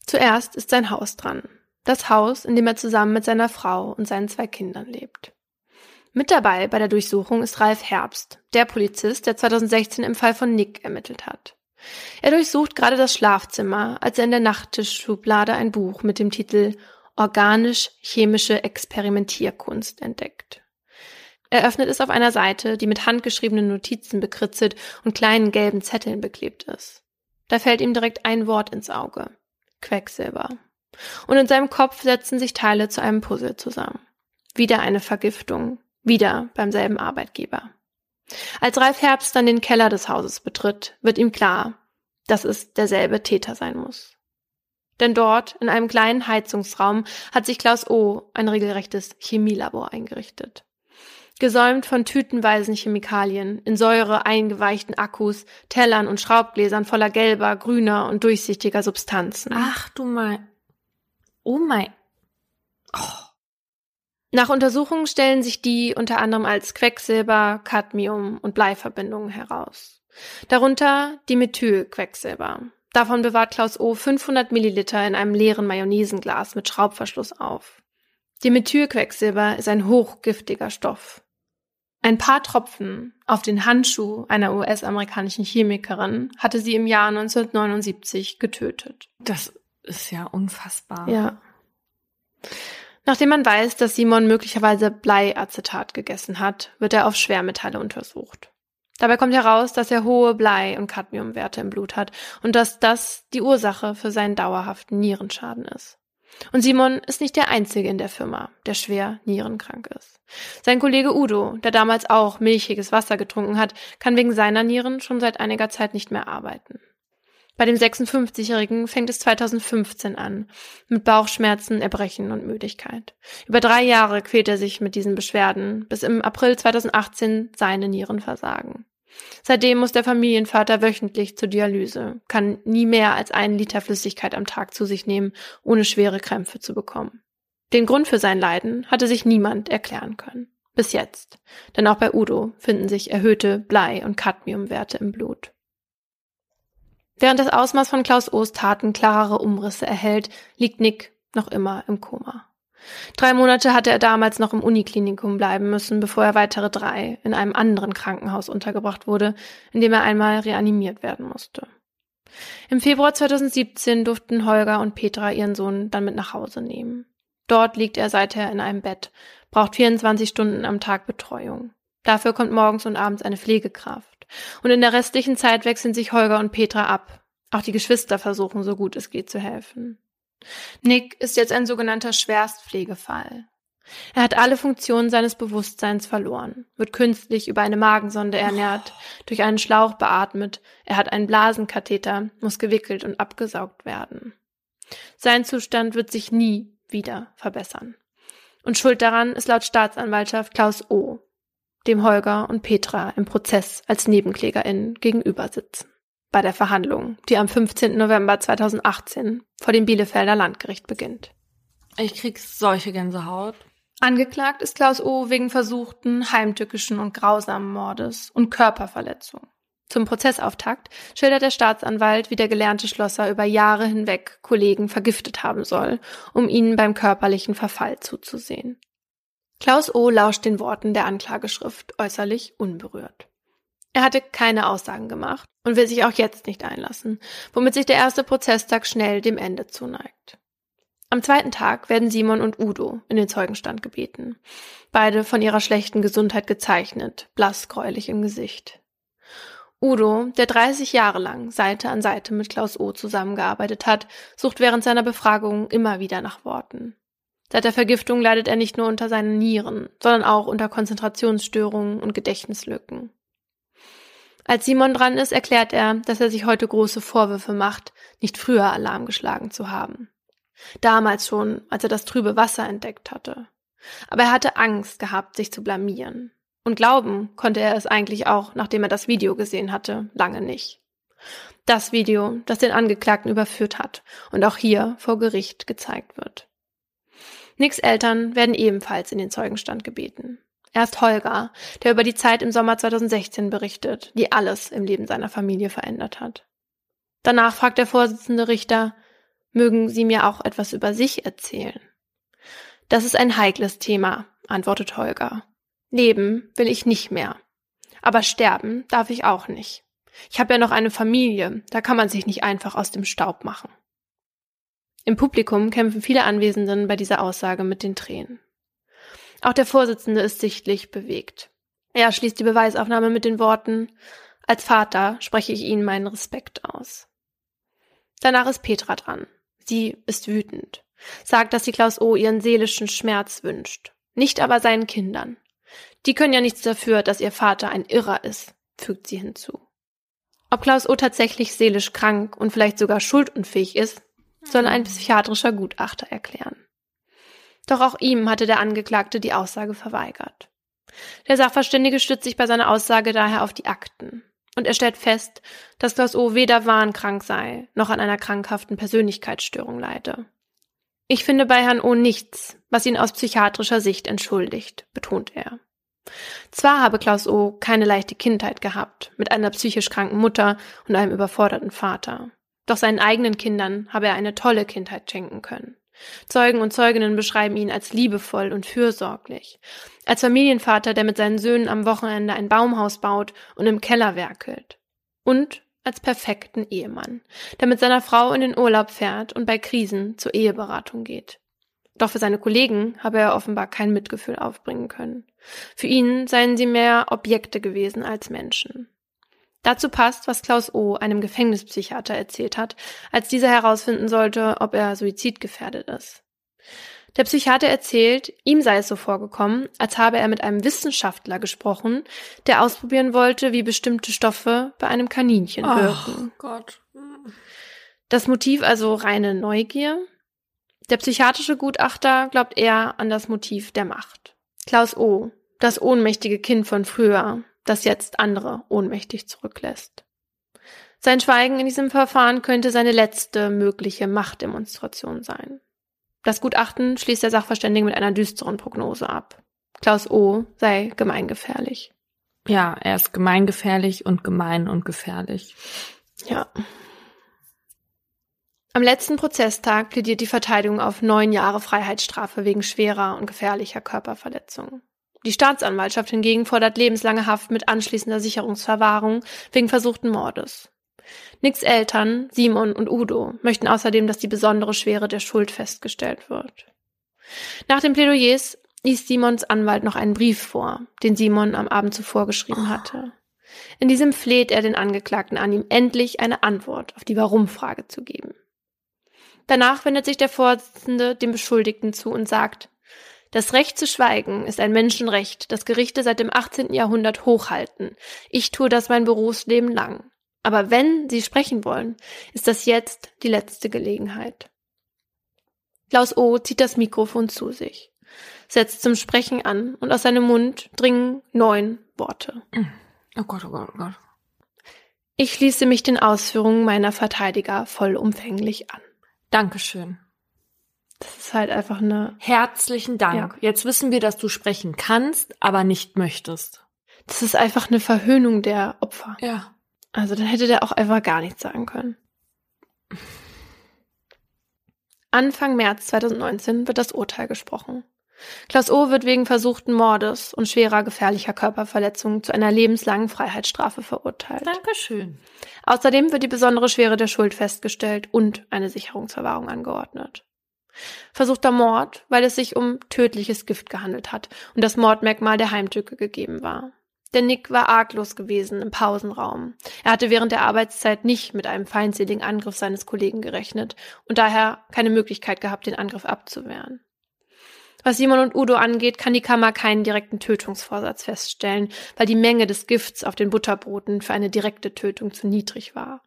A: Zuerst ist sein Haus dran. Das Haus, in dem er zusammen mit seiner Frau und seinen zwei Kindern lebt. Mit dabei bei der Durchsuchung ist Ralf Herbst, der Polizist, der 2016 im Fall von Nick ermittelt hat. Er durchsucht gerade das Schlafzimmer, als er in der Nachttischschublade ein Buch mit dem Titel Organisch-chemische Experimentierkunst entdeckt. Er öffnet es auf einer Seite, die mit handgeschriebenen Notizen bekritzelt und kleinen gelben Zetteln beklebt ist. Da fällt ihm direkt ein Wort ins Auge. Quecksilber. Und in seinem Kopf setzen sich Teile zu einem Puzzle zusammen. Wieder eine Vergiftung. Wieder beim selben Arbeitgeber. Als Ralf Herbst dann den Keller des Hauses betritt, wird ihm klar, dass es derselbe Täter sein muss. Denn dort, in einem kleinen Heizungsraum, hat sich Klaus O. ein regelrechtes Chemielabor eingerichtet gesäumt von tütenweisen Chemikalien, in Säure eingeweichten Akkus, Tellern und Schraubgläsern voller gelber, grüner und durchsichtiger Substanzen.
B: Ach du mein. Oh mein.
A: Oh. Nach Untersuchungen stellen sich die unter anderem als Quecksilber, Cadmium und Bleiverbindungen heraus. Darunter die Methylquecksilber. Davon bewahrt Klaus O. 500 Milliliter in einem leeren Mayonnaisenglas mit Schraubverschluss auf. Dimethylquecksilber ist ein hochgiftiger Stoff. Ein paar Tropfen auf den Handschuh einer US-amerikanischen Chemikerin hatte sie im Jahr 1979 getötet.
B: Das ist ja unfassbar.
A: Ja. Nachdem man weiß, dass Simon möglicherweise Bleiacetat gegessen hat, wird er auf Schwermetalle untersucht. Dabei kommt heraus, dass er hohe Blei- und Cadmiumwerte im Blut hat und dass das die Ursache für seinen dauerhaften Nierenschaden ist. Und Simon ist nicht der Einzige in der Firma, der schwer nierenkrank ist. Sein Kollege Udo, der damals auch milchiges Wasser getrunken hat, kann wegen seiner Nieren schon seit einiger Zeit nicht mehr arbeiten. Bei dem 56-Jährigen fängt es 2015 an, mit Bauchschmerzen, Erbrechen und Müdigkeit. Über drei Jahre quält er sich mit diesen Beschwerden, bis im April 2018 seine Nieren versagen. Seitdem muss der Familienvater wöchentlich zur Dialyse, kann nie mehr als einen Liter Flüssigkeit am Tag zu sich nehmen, ohne schwere Krämpfe zu bekommen. Den Grund für sein Leiden hatte sich niemand erklären können. Bis jetzt. Denn auch bei Udo finden sich erhöhte Blei- und Cadmiumwerte im Blut. Während das Ausmaß von Klaus O's Taten klarere Umrisse erhält, liegt Nick noch immer im Koma. Drei Monate hatte er damals noch im Uniklinikum bleiben müssen, bevor er weitere drei in einem anderen Krankenhaus untergebracht wurde, in dem er einmal reanimiert werden musste. Im Februar 2017 durften Holger und Petra ihren Sohn dann mit nach Hause nehmen. Dort liegt er seither in einem Bett, braucht 24 Stunden am Tag Betreuung. Dafür kommt morgens und abends eine Pflegekraft. Und in der restlichen Zeit wechseln sich Holger und Petra ab. Auch die Geschwister versuchen, so gut es geht, zu helfen. Nick ist jetzt ein sogenannter Schwerstpflegefall. Er hat alle Funktionen seines Bewusstseins verloren, wird künstlich über eine Magensonde ernährt, durch einen Schlauch beatmet, er hat einen Blasenkatheter, muss gewickelt und abgesaugt werden. Sein Zustand wird sich nie wieder verbessern. Und schuld daran ist laut Staatsanwaltschaft Klaus O., dem Holger und Petra im Prozess als NebenklägerInnen gegenüber sitzen bei der Verhandlung, die am 15. November 2018 vor dem Bielefelder Landgericht beginnt.
B: Ich krieg solche Gänsehaut.
A: Angeklagt ist Klaus O. wegen versuchten, heimtückischen und grausamen Mordes und Körperverletzung. Zum Prozessauftakt schildert der Staatsanwalt, wie der gelernte Schlosser über Jahre hinweg Kollegen vergiftet haben soll, um ihnen beim körperlichen Verfall zuzusehen. Klaus O. lauscht den Worten der Anklageschrift äußerlich unberührt. Er hatte keine Aussagen gemacht und will sich auch jetzt nicht einlassen, womit sich der erste Prozesstag schnell dem Ende zuneigt. Am zweiten Tag werden Simon und Udo in den Zeugenstand gebeten. Beide von ihrer schlechten Gesundheit gezeichnet, blass gräulich im Gesicht. Udo, der 30 Jahre lang Seite an Seite mit Klaus O zusammengearbeitet hat, sucht während seiner Befragung immer wieder nach Worten. Seit der Vergiftung leidet er nicht nur unter seinen Nieren, sondern auch unter Konzentrationsstörungen und Gedächtnislücken. Als Simon dran ist, erklärt er, dass er sich heute große Vorwürfe macht, nicht früher Alarm geschlagen zu haben. Damals schon, als er das trübe Wasser entdeckt hatte. Aber er hatte Angst gehabt, sich zu blamieren. Und glauben konnte er es eigentlich auch, nachdem er das Video gesehen hatte, lange nicht. Das Video, das den Angeklagten überführt hat und auch hier vor Gericht gezeigt wird. Nicks Eltern werden ebenfalls in den Zeugenstand gebeten. Erst Holger, der über die Zeit im Sommer 2016 berichtet, die alles im Leben seiner Familie verändert hat. Danach fragt der Vorsitzende Richter, mögen Sie mir auch etwas über sich erzählen? Das ist ein heikles Thema, antwortet Holger. Leben will ich nicht mehr. Aber sterben darf ich auch nicht. Ich habe ja noch eine Familie, da kann man sich nicht einfach aus dem Staub machen. Im Publikum kämpfen viele Anwesenden bei dieser Aussage mit den Tränen. Auch der Vorsitzende ist sichtlich bewegt. Er schließt die Beweisaufnahme mit den Worten Als Vater spreche ich Ihnen meinen Respekt aus. Danach ist Petra dran. Sie ist wütend, sagt, dass sie Klaus O. ihren seelischen Schmerz wünscht, nicht aber seinen Kindern. Die können ja nichts dafür, dass ihr Vater ein Irrer ist, fügt sie hinzu. Ob Klaus O. tatsächlich seelisch krank und vielleicht sogar schuldunfähig ist, soll ein psychiatrischer Gutachter erklären. Doch auch ihm hatte der Angeklagte die Aussage verweigert. Der Sachverständige stützt sich bei seiner Aussage daher auf die Akten. Und er stellt fest, dass Klaus O. weder wahnkrank sei, noch an einer krankhaften Persönlichkeitsstörung leide. Ich finde bei Herrn O. nichts, was ihn aus psychiatrischer Sicht entschuldigt, betont er. Zwar habe Klaus O. keine leichte Kindheit gehabt, mit einer psychisch kranken Mutter und einem überforderten Vater. Doch seinen eigenen Kindern habe er eine tolle Kindheit schenken können. Zeugen und Zeuginnen beschreiben ihn als liebevoll und fürsorglich, als Familienvater, der mit seinen Söhnen am Wochenende ein Baumhaus baut und im Keller werkelt. Und als perfekten Ehemann, der mit seiner Frau in den Urlaub fährt und bei Krisen zur Eheberatung geht. Doch für seine Kollegen habe er offenbar kein Mitgefühl aufbringen können. Für ihn seien sie mehr Objekte gewesen als Menschen. Dazu passt, was Klaus O. einem Gefängnispsychiater erzählt hat, als dieser herausfinden sollte, ob er suizidgefährdet ist. Der Psychiater erzählt, ihm sei es so vorgekommen, als habe er mit einem Wissenschaftler gesprochen, der ausprobieren wollte, wie bestimmte Stoffe bei einem Kaninchen wirken.
B: Gott.
A: Das Motiv also reine Neugier. Der psychiatrische Gutachter glaubt eher an das Motiv der Macht. Klaus O., das ohnmächtige Kind von früher, das jetzt andere ohnmächtig zurücklässt. Sein Schweigen in diesem Verfahren könnte seine letzte mögliche Machtdemonstration sein. Das Gutachten schließt der Sachverständige mit einer düsteren Prognose ab. Klaus O. sei gemeingefährlich.
B: Ja, er ist gemeingefährlich und gemein und gefährlich.
A: Ja. Am letzten Prozesstag plädiert die Verteidigung auf neun Jahre Freiheitsstrafe wegen schwerer und gefährlicher Körperverletzung. Die Staatsanwaltschaft hingegen fordert lebenslange Haft mit anschließender Sicherungsverwahrung wegen versuchten Mordes. Nicks Eltern, Simon und Udo, möchten außerdem, dass die besondere Schwere der Schuld festgestellt wird. Nach den Plädoyers liest Simons Anwalt noch einen Brief vor, den Simon am Abend zuvor geschrieben hatte. In diesem fleht er den Angeklagten an, ihm endlich eine Antwort auf die Warum-Frage zu geben. Danach wendet sich der Vorsitzende dem Beschuldigten zu und sagt, das Recht zu schweigen ist ein Menschenrecht, das Gerichte seit dem 18. Jahrhundert hochhalten. Ich tue das mein Berufsleben lang. Aber wenn Sie sprechen wollen, ist das jetzt die letzte Gelegenheit. Klaus O. zieht das Mikrofon zu sich, setzt zum Sprechen an und aus seinem Mund dringen neun Worte.
B: Oh Gott, oh Gott, oh Gott.
A: Ich schließe mich den Ausführungen meiner Verteidiger vollumfänglich an.
B: Dankeschön.
A: Das ist halt einfach eine.
B: Herzlichen Dank.
A: Ja.
B: Jetzt wissen wir, dass du sprechen kannst, aber nicht möchtest.
A: Das ist einfach eine Verhöhnung der Opfer.
B: Ja.
A: Also dann hätte der auch einfach gar nichts sagen können. Anfang März 2019 wird das Urteil gesprochen. Klaus O. wird wegen versuchten Mordes und schwerer gefährlicher Körperverletzung zu einer lebenslangen Freiheitsstrafe verurteilt.
B: Dankeschön.
A: Außerdem wird die besondere Schwere der Schuld festgestellt und eine Sicherungsverwahrung angeordnet. Versuchter Mord, weil es sich um tödliches Gift gehandelt hat und das Mordmerkmal der Heimtücke gegeben war. Der Nick war arglos gewesen im Pausenraum. Er hatte während der Arbeitszeit nicht mit einem feindseligen Angriff seines Kollegen gerechnet und daher keine Möglichkeit gehabt, den Angriff abzuwehren. Was Simon und Udo angeht, kann die Kammer keinen direkten Tötungsvorsatz feststellen, weil die Menge des Gifts auf den Butterbroten für eine direkte Tötung zu niedrig war.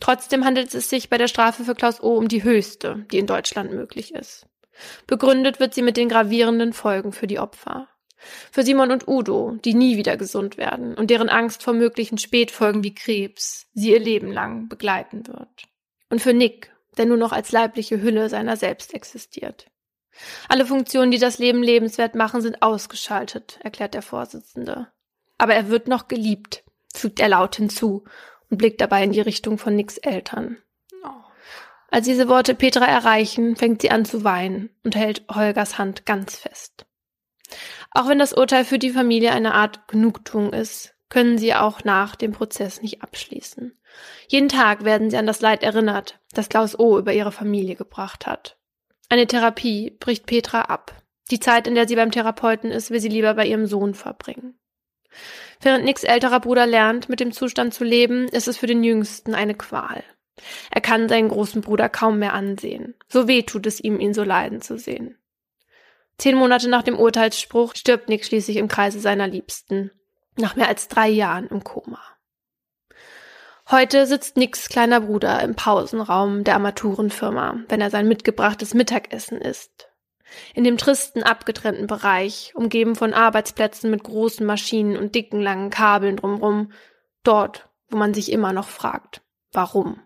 A: Trotzdem handelt es sich bei der Strafe für Klaus O um die höchste, die in Deutschland möglich ist. Begründet wird sie mit den gravierenden Folgen für die Opfer. Für Simon und Udo, die nie wieder gesund werden und deren Angst vor möglichen Spätfolgen wie Krebs sie ihr Leben lang begleiten wird. Und für Nick, der nur noch als leibliche Hülle seiner selbst existiert. Alle Funktionen, die das Leben lebenswert machen, sind ausgeschaltet, erklärt der Vorsitzende. Aber er wird noch geliebt, fügt er laut hinzu und blickt dabei in die Richtung von Nicks Eltern. Oh. Als diese Worte Petra erreichen, fängt sie an zu weinen und hält Holgers Hand ganz fest. Auch wenn das Urteil für die Familie eine Art Genugtuung ist, können sie auch nach dem Prozess nicht abschließen. Jeden Tag werden sie an das Leid erinnert, das Klaus O. über ihre Familie gebracht hat. Eine Therapie bricht Petra ab. Die Zeit, in der sie beim Therapeuten ist, will sie lieber bei ihrem Sohn verbringen. Während Nicks älterer Bruder lernt, mit dem Zustand zu leben, ist es für den Jüngsten eine Qual. Er kann seinen großen Bruder kaum mehr ansehen. So weh tut es ihm, ihn so leiden zu sehen. Zehn Monate nach dem Urteilsspruch stirbt Nick schließlich im Kreise seiner Liebsten. Nach mehr als drei Jahren im Koma. Heute sitzt Nicks kleiner Bruder im Pausenraum der Armaturenfirma, wenn er sein mitgebrachtes Mittagessen isst. In dem tristen, abgetrennten Bereich, umgeben von Arbeitsplätzen mit großen Maschinen und dicken, langen Kabeln drumrum, dort, wo man sich immer noch fragt, warum.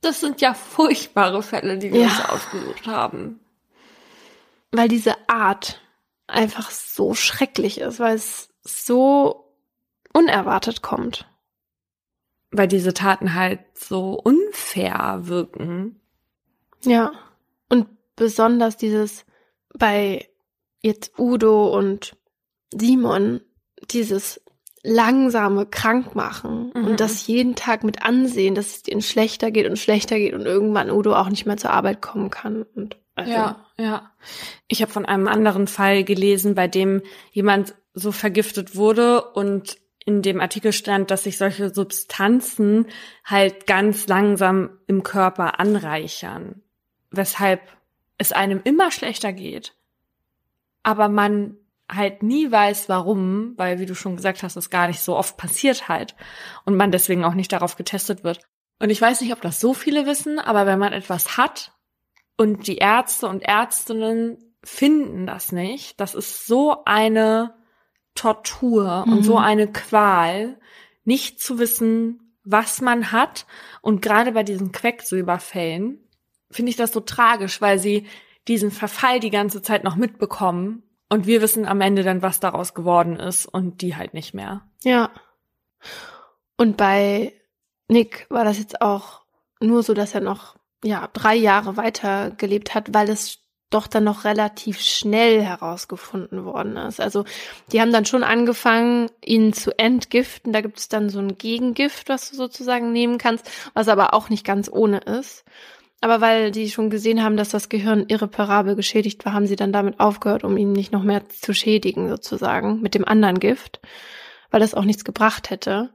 B: Das sind ja furchtbare Fälle, die wir ja. uns ausgesucht haben.
A: Weil diese Art einfach so schrecklich ist, weil es so unerwartet kommt
B: weil diese Taten halt so unfair wirken.
A: Ja. Und besonders dieses bei jetzt Udo und Simon, dieses langsame Krankmachen mhm. und das jeden Tag mit ansehen, dass es ihnen schlechter geht und schlechter geht und irgendwann Udo auch nicht mehr zur Arbeit kommen kann. Und
B: also. Ja, ja. Ich habe von einem anderen Fall gelesen, bei dem jemand so vergiftet wurde und in dem Artikel stand, dass sich solche Substanzen halt ganz langsam im Körper anreichern, weshalb es einem immer schlechter geht, aber man halt nie weiß, warum, weil, wie du schon gesagt hast, es gar nicht so oft passiert halt und man deswegen auch nicht darauf getestet wird. Und ich weiß nicht, ob das so viele wissen, aber wenn man etwas hat und die Ärzte und Ärztinnen finden das nicht, das ist so eine Tortur mhm. und so mhm. eine Qual, nicht zu wissen, was man hat. Und gerade bei diesen Quecksilberfällen finde ich das so tragisch, weil sie diesen Verfall die ganze Zeit noch mitbekommen und wir wissen am Ende dann, was daraus geworden ist und die halt nicht mehr.
A: Ja. Und bei Nick war das jetzt auch nur so, dass er noch ja drei Jahre weiter gelebt hat, weil es doch dann noch relativ schnell herausgefunden worden ist. Also die haben dann schon angefangen, ihn zu entgiften. Da gibt es dann so ein Gegengift, was du sozusagen nehmen kannst, was aber auch nicht ganz ohne ist. Aber weil die schon gesehen haben, dass das Gehirn irreparabel geschädigt war, haben sie dann damit aufgehört, um ihn nicht noch mehr zu schädigen, sozusagen, mit dem anderen Gift, weil das auch nichts gebracht hätte.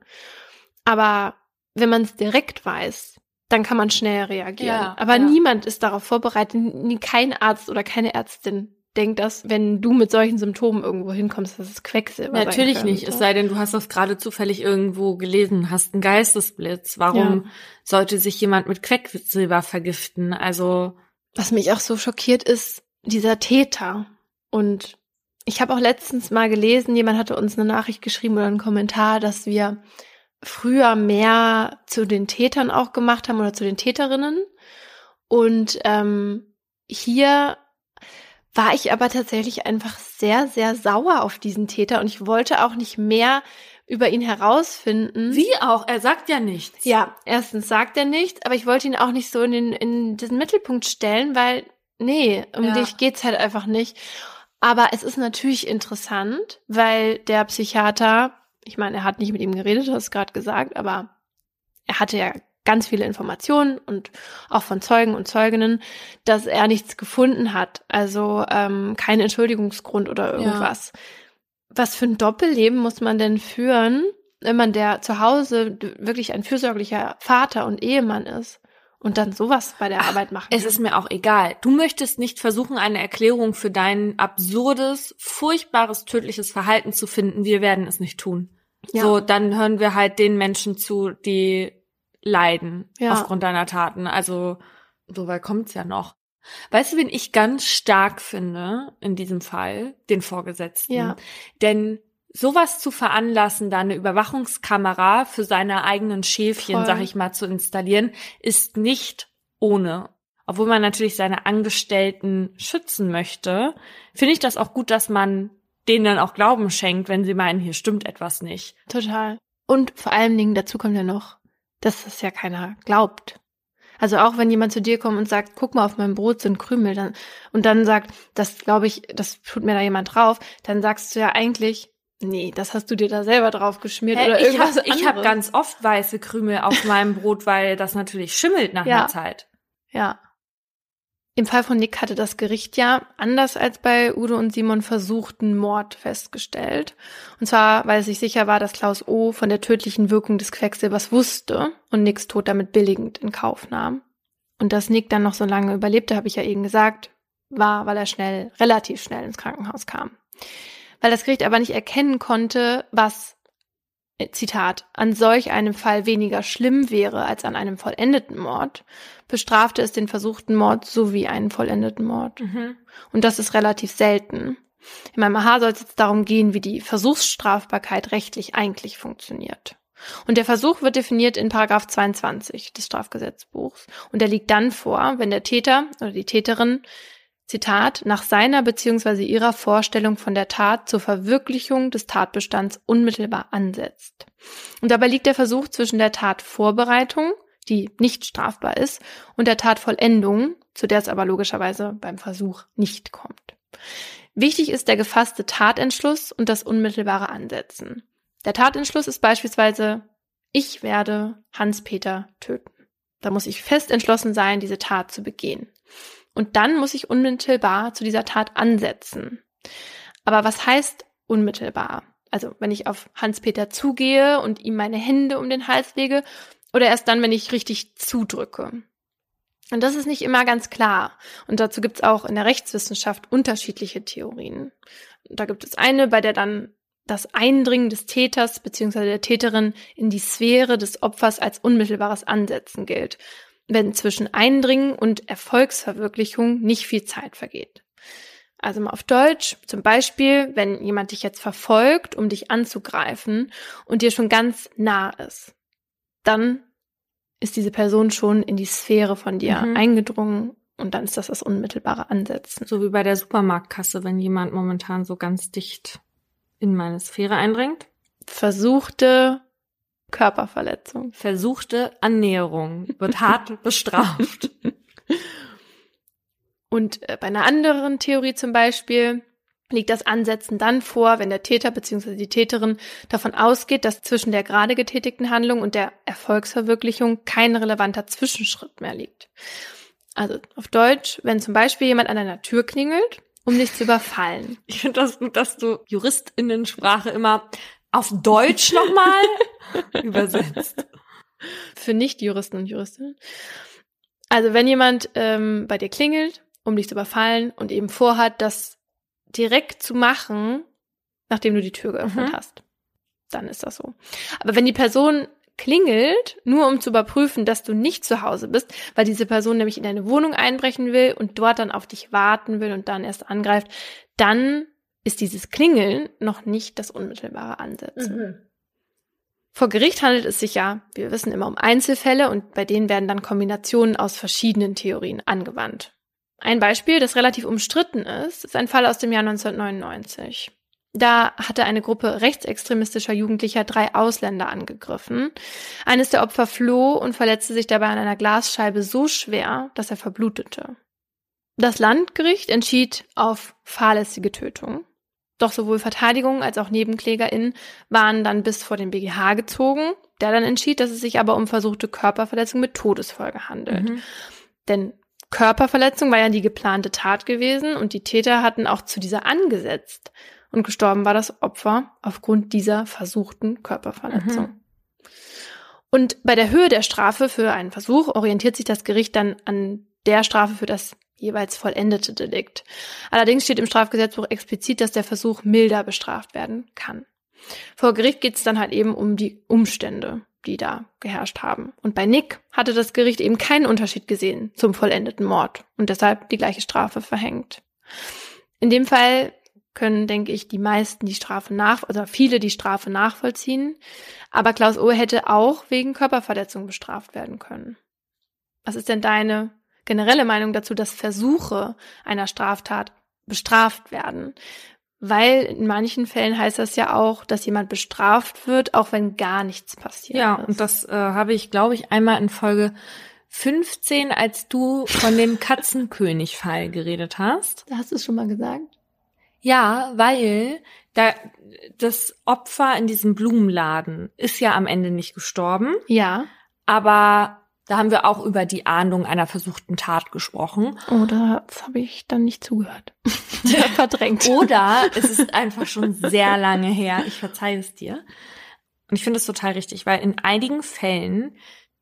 A: Aber wenn man es direkt weiß, dann kann man schnell reagieren. Ja, Aber ja. niemand ist darauf vorbereitet. Kein Arzt oder keine Ärztin denkt das, wenn du mit solchen Symptomen irgendwo hinkommst, dass es Quecksilber
B: Natürlich nicht, es sei denn, du hast das gerade zufällig irgendwo gelesen, hast einen Geistesblitz. Warum ja. sollte sich jemand mit Quecksilber vergiften? Also
A: was mich auch so schockiert ist, dieser Täter. Und ich habe auch letztens mal gelesen, jemand hatte uns eine Nachricht geschrieben oder einen Kommentar, dass wir früher mehr zu den Tätern auch gemacht haben oder zu den Täterinnen. Und ähm, hier war ich aber tatsächlich einfach sehr, sehr sauer auf diesen Täter und ich wollte auch nicht mehr über ihn herausfinden.
B: Wie auch? Er sagt ja nichts.
A: Ja, erstens sagt er nichts, aber ich wollte ihn auch nicht so in den, in den Mittelpunkt stellen, weil nee, um
B: Ja.
A: dich geht's halt einfach nicht. Aber es ist natürlich interessant, weil der Psychiater, ich meine, er hat nicht mit ihm geredet, du hast gerade gesagt, aber er hatte ja ganz viele Informationen und auch von Zeugen und Zeuginnen, dass er nichts gefunden hat. Also ähm, kein Entschuldigungsgrund oder irgendwas. Was für ein Doppelleben muss man denn führen, wenn man der zu Hause wirklich ein fürsorglicher Vater und Ehemann ist und dann sowas bei der
B: Ach,
A: Arbeit machen
B: Es ist mir auch egal. Du möchtest nicht versuchen, eine Erklärung für dein absurdes, furchtbares, tödliches Verhalten zu finden. Wir werden es nicht tun.
A: Ja.
B: So, dann hören wir halt den Menschen zu, die leiden
A: Ja.
B: aufgrund deiner Taten. Also, so weit kommt's ja noch. Weißt du, wen ich ganz stark finde in diesem Fall? Den Vorgesetzten.
A: Ja.
B: Denn sowas zu veranlassen, da eine Überwachungskamera für seine eigenen Schäfchen,
A: Voll.
B: sag ich mal, zu installieren, ist nicht ohne. Obwohl man natürlich seine Angestellten schützen möchte, finde ich das auch gut, dass man denen dann auch Glauben schenkt, wenn sie meinen, hier stimmt etwas nicht.
A: Total. Und vor allen Dingen, dazu kommt ja noch, dass das ja keiner glaubt. Also auch wenn jemand zu dir kommt und sagt, guck mal, auf meinem Brot sind Krümel, dann, und dann sagt, das glaube ich, das tut mir da jemand drauf, dann sagst du ja eigentlich, nee, das hast du dir da selber drauf geschmiert
B: Hä,
A: oder
B: ich
A: irgendwas
B: habe ich hab
A: anderes.
B: ganz oft weiße Krümel auf meinem Brot, weil das natürlich schimmelt nach
A: Ja.
B: einer Zeit.
A: Ja. Im Fall von Nick hatte das Gericht ja, anders als bei Udo und Simon, versuchten Mord festgestellt. Und zwar, weil es sich sicher war, dass Klaus O. von der tödlichen Wirkung des Quecksilbers wusste und Nicks Tod damit billigend in Kauf nahm. Und dass Nick dann noch so lange überlebte, habe ich ja eben gesagt, war, weil er schnell, relativ schnell ins Krankenhaus kam. Weil das Gericht aber nicht erkennen konnte, was Zitat, an solch einem Fall weniger schlimm wäre als an einem vollendeten Mord, bestrafte es den versuchten Mord sowie einen vollendeten Mord.
B: Mhm.
A: Und das ist relativ selten. In meinem AHA soll es jetzt darum gehen, wie die Versuchsstrafbarkeit rechtlich eigentlich funktioniert. Und der Versuch wird definiert in Paragraph 22 des Strafgesetzbuchs. Und der liegt dann vor, wenn der Täter oder die Täterin Zitat, nach seiner bzw. ihrer Vorstellung von der Tat zur Verwirklichung des Tatbestands unmittelbar ansetzt. Und dabei liegt der Versuch zwischen der Tatvorbereitung, die nicht strafbar ist, und der Tatvollendung, zu der es aber logischerweise beim Versuch nicht kommt. Wichtig ist der gefasste Tatentschluss und das unmittelbare Ansetzen. Der Tatentschluss ist beispielsweise, ich werde Hans-Peter töten. Da muss ich fest entschlossen sein, diese Tat zu begehen. Und dann muss ich unmittelbar zu dieser Tat ansetzen. Aber was heißt unmittelbar? Also wenn ich auf Hans-Peter zugehe und ihm meine Hände um den Hals lege oder erst dann, wenn ich richtig zudrücke. Und das ist nicht immer ganz klar. Und dazu gibt es auch in der Rechtswissenschaft unterschiedliche Theorien. Da gibt es eine, bei der dann das Eindringen des Täters bzw. der Täterin in die Sphäre des Opfers als unmittelbares Ansetzen gilt wenn zwischen Eindringen und Erfolgsverwirklichung nicht viel Zeit vergeht. Also mal auf Deutsch, zum Beispiel, wenn jemand dich jetzt verfolgt, um dich anzugreifen und dir schon ganz nah ist, dann ist diese Person schon in die Sphäre von dir
B: Mhm.
A: eingedrungen und dann ist das das unmittelbare Ansetzen.
B: So wie bei der Supermarktkasse, wenn jemand momentan so ganz dicht in meine Sphäre eindringt.
A: Versuchte Körperverletzung.
B: Versuchte Annäherung wird hart bestraft.
A: Und äh, bei einer anderen Theorie zum Beispiel liegt das Ansetzen dann vor, wenn der Täter bzw. die Täterin davon ausgeht, dass zwischen der gerade getätigten Handlung und der Erfolgsverwirklichung kein relevanter Zwischenschritt mehr liegt. Also auf Deutsch, wenn zum Beispiel jemand an einer Tür klingelt, um dich zu überfallen.
B: Ich finde das gut, dass du JuristInnensprache immer auf Deutsch nochmal übersetzt.
A: Für Nicht-Juristen und Juristinnen. Also wenn jemand ähm, bei dir klingelt, um dich zu überfallen und eben vorhat, das direkt zu machen, nachdem du die Tür geöffnet
B: Mhm.
A: hast, dann ist das so. Aber wenn die Person klingelt, nur um zu überprüfen, dass du nicht zu Hause bist, weil diese Person nämlich in deine Wohnung einbrechen will und dort dann auf dich warten will und dann erst angreift, dann ist dieses Klingeln noch nicht das unmittelbare Ansetzen. Vor Gericht handelt es sich ja, wir wissen immer um Einzelfälle und bei denen werden dann Kombinationen aus verschiedenen Theorien angewandt. Ein Beispiel, das relativ umstritten ist, ist ein Fall aus dem Jahr 1999. Da hatte eine Gruppe rechtsextremistischer Jugendlicher drei Ausländer angegriffen. Eines der Opfer floh und verletzte sich dabei an einer Glasscheibe so schwer, dass er verblutete. Das Landgericht entschied auf fahrlässige Tötung. Doch sowohl Verteidigung als auch NebenklägerInnen waren dann bis vor den BGH gezogen, der dann entschied, dass es sich aber um versuchte Körperverletzung mit Todesfolge handelt. Mhm. Denn Körperverletzung war ja die geplante Tat gewesen und die Täter hatten auch zu dieser angesetzt. Und gestorben war das Opfer aufgrund dieser versuchten Körperverletzung. Mhm. Und bei der Höhe der Strafe für einen Versuch orientiert sich das Gericht dann an der Strafe für das jeweils vollendete Delikt. Allerdings steht im Strafgesetzbuch explizit, dass der Versuch milder bestraft werden kann. Vor Gericht geht es dann halt eben um die Umstände, die da geherrscht haben. Und bei Nick hatte das Gericht eben keinen Unterschied gesehen zum vollendeten Mord und deshalb die gleiche Strafe verhängt. In dem Fall können, denke ich, die meisten die Strafe nach, oder viele die Strafe nachvollziehen. Aber Klaus O. hätte auch wegen Körperverletzung bestraft werden können. Was ist denn deine generelle Meinung dazu, dass Versuche einer Straftat bestraft werden. Weil in manchen Fällen heißt das ja auch, dass jemand bestraft wird, auch wenn gar nichts passiert.
B: Ja,
A: ist.
B: und das äh, habe ich, glaube ich, einmal in Folge 15, als du von dem Katzenkönig-Fall geredet hast.
A: Da hast du es schon mal gesagt?
B: Ja, weil da das Opfer in diesem Blumenladen ist ja am Ende nicht gestorben.
A: Ja.
B: Aber da haben wir auch über die Ahndung einer versuchten Tat gesprochen.
A: Oder das habe ich dann nicht zugehört. Verdrängt.
B: Oder es ist einfach schon sehr lange her. Ich verzeihe es dir. Und ich finde es total richtig, weil in einigen Fällen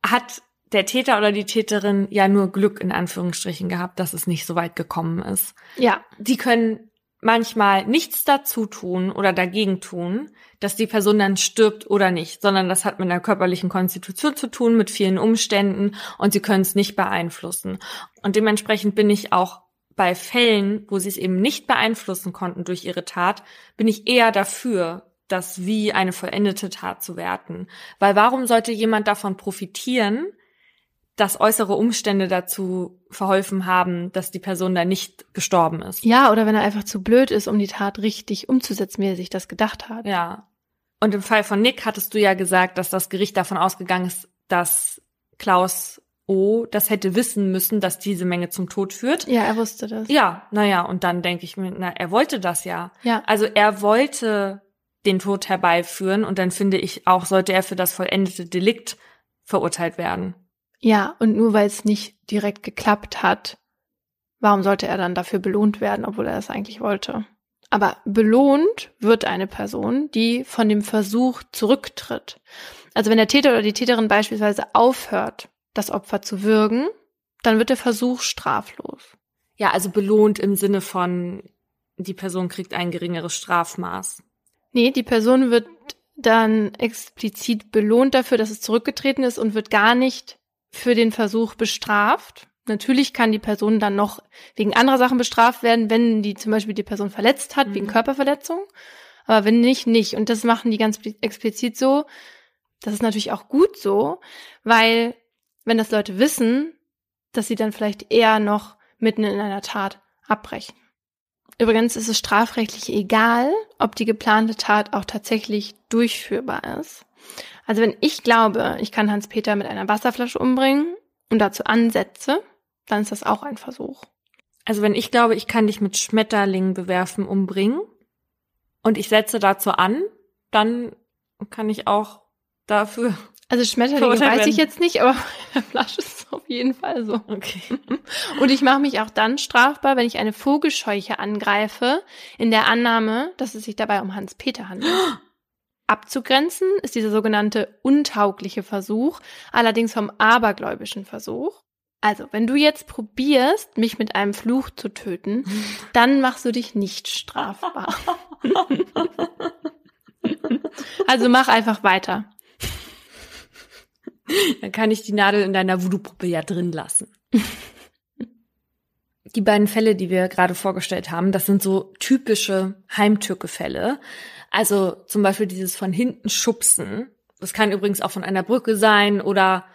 B: hat der Täter oder die Täterin ja nur Glück in Anführungsstrichen gehabt, dass es nicht so weit gekommen ist.
A: Ja.
B: Die können manchmal nichts dazu tun oder dagegen tun, dass die Person dann stirbt oder nicht, sondern das hat mit einer körperlichen Konstitution zu tun, mit vielen Umständen und sie können es nicht beeinflussen. Und dementsprechend bin ich auch bei Fällen, wo sie es eben nicht beeinflussen konnten durch ihre Tat, bin ich eher dafür, das wie eine vollendete Tat zu werten. Weil warum sollte jemand davon profitieren, dass äußere Umstände dazu verholfen haben, dass die Person da nicht gestorben ist.
A: Ja, oder wenn er einfach zu blöd ist, um die Tat richtig umzusetzen, wie er sich das gedacht hat.
B: Ja. Und im Fall von Nick hattest du ja gesagt, dass das Gericht davon ausgegangen ist, dass Klaus O. das hätte wissen müssen, dass diese Menge zum Tod führt.
A: Ja, er wusste das.
B: Ja, naja, und dann denke ich mir, na, er wollte das ja.
A: Ja.
B: Also er wollte den Tod herbeiführen und dann finde ich auch, sollte er für das vollendete Delikt verurteilt werden.
A: Ja, und nur weil es nicht direkt geklappt hat, warum sollte er dann dafür belohnt werden, obwohl er es eigentlich wollte? Aber belohnt wird eine Person, die von dem Versuch zurücktritt. Also wenn der Täter oder die Täterin beispielsweise aufhört, das Opfer zu würgen, dann wird der Versuch straflos.
B: Ja, also belohnt im Sinne von, die Person kriegt ein geringeres Strafmaß.
A: Nee, die Person wird dann explizit belohnt dafür, dass es zurückgetreten ist und wird gar nicht für den Versuch bestraft. Natürlich kann die Person dann noch wegen anderer Sachen bestraft werden, wenn die zum Beispiel die Person verletzt hat, mhm. wegen Körperverletzung. Aber wenn nicht, nicht. Und das machen die ganz explizit so. Das ist natürlich auch gut so, weil wenn das Leute wissen, dass sie dann vielleicht eher noch mitten in einer Tat abbrechen. Übrigens ist es strafrechtlich egal, ob die geplante Tat auch tatsächlich durchführbar ist. Also wenn ich glaube, ich kann Hans-Peter mit einer Wasserflasche umbringen und dazu ansetze, dann ist das auch ein Versuch.
B: Also wenn ich glaube, ich kann dich mit Schmetterlingen bewerfen umbringen und ich setze dazu an, dann kann ich auch dafür.
A: Also Schmetterlinge weiß ich jetzt nicht, aber bei der Flasche ist es auf jeden Fall so.
B: Okay.
A: Und ich mache mich auch dann strafbar, wenn ich eine Vogelscheuche angreife, in der Annahme, dass es sich dabei um Hans-Peter handelt. Abzugrenzen ist dieser sogenannte untaugliche Versuch, allerdings vom abergläubischen Versuch. Also, wenn du jetzt probierst, mich mit einem Fluch zu töten, dann machst du dich nicht strafbar. also mach einfach weiter.
B: Dann kann ich die Nadel in deiner Voodoo-Puppe ja drin lassen. Die beiden Fälle, die wir gerade vorgestellt haben, das sind so typische Heimtücke-Fälle. Also zum Beispiel dieses von hinten schubsen. Das kann übrigens auch von einer Brücke sein oder,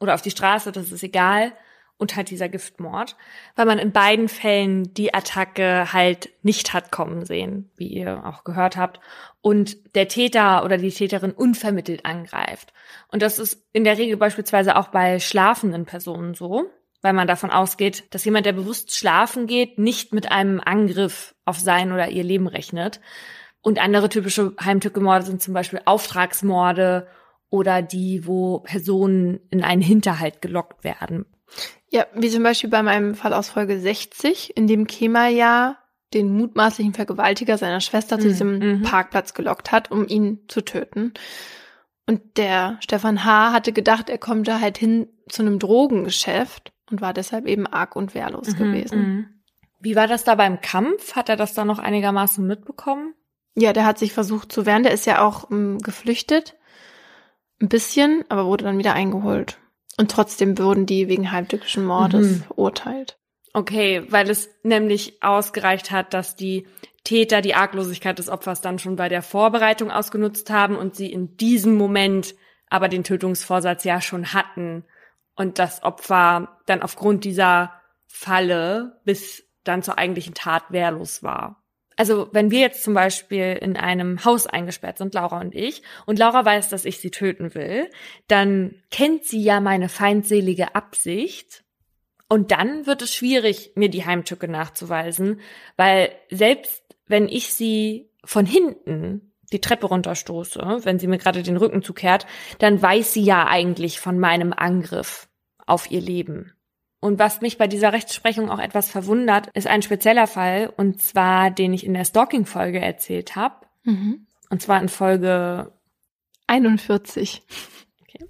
B: oder auf die Straße, das ist egal. Und halt dieser Giftmord, weil man in beiden Fällen die Attacke halt nicht hat kommen sehen, wie ihr auch gehört habt, und der Täter oder die Täterin unvermittelt angreift. Und das ist in der Regel beispielsweise auch bei schlafenden Personen so, weil man davon ausgeht, dass jemand, der bewusst schlafen geht, nicht mit einem Angriff auf sein oder ihr Leben rechnet. Und andere typische Heimtückemorde sind zum Beispiel Auftragsmorde oder die, wo Personen in einen Hinterhalt gelockt werden.
A: Ja, wie zum Beispiel bei meinem Fall aus Folge 60, in dem Kemal ja den mutmaßlichen Vergewaltiger seiner Schwester zu mhm. diesem mhm. Parkplatz gelockt hat, um ihn zu töten. Und der Stefan H. hatte gedacht, er kommt da halt hin zu einem Drogengeschäft und war deshalb eben arg und wehrlos mhm, gewesen. Mhm.
B: Wie war das da beim Kampf? Hat er das da noch einigermaßen mitbekommen?
A: Ja, der hat sich versucht zu wehren. Der ist ja auch um, ähm, geflüchtet. Ein bisschen, aber wurde dann wieder eingeholt. Und trotzdem wurden die wegen heimtückischen Mordes mhm. verurteilt.
B: Okay, weil es nämlich ausgereicht hat, dass die Täter die Arglosigkeit des Opfers dann schon bei der Vorbereitung ausgenutzt haben und sie in diesem Moment aber den Tötungsvorsatz ja schon hatten und das Opfer dann aufgrund dieser Falle bis dann zur eigentlichen Tat wehrlos war. Also wenn wir jetzt zum Beispiel in einem Haus eingesperrt sind, Laura und ich, und Laura weiß, dass ich sie töten will, dann kennt sie ja meine feindselige Absicht. Und dann wird es schwierig, mir die Heimtücke nachzuweisen, weil selbst wenn ich sie von hinten die Treppe runterstoße, wenn sie mir gerade den Rücken zukehrt, dann weiß sie ja eigentlich von meinem Angriff auf ihr Leben. Und was mich bei dieser Rechtsprechung auch etwas verwundert, ist ein spezieller Fall, und zwar den ich in der Stalking-Folge erzählt habe. Mhm. Und zwar in Folge
A: 41. Okay.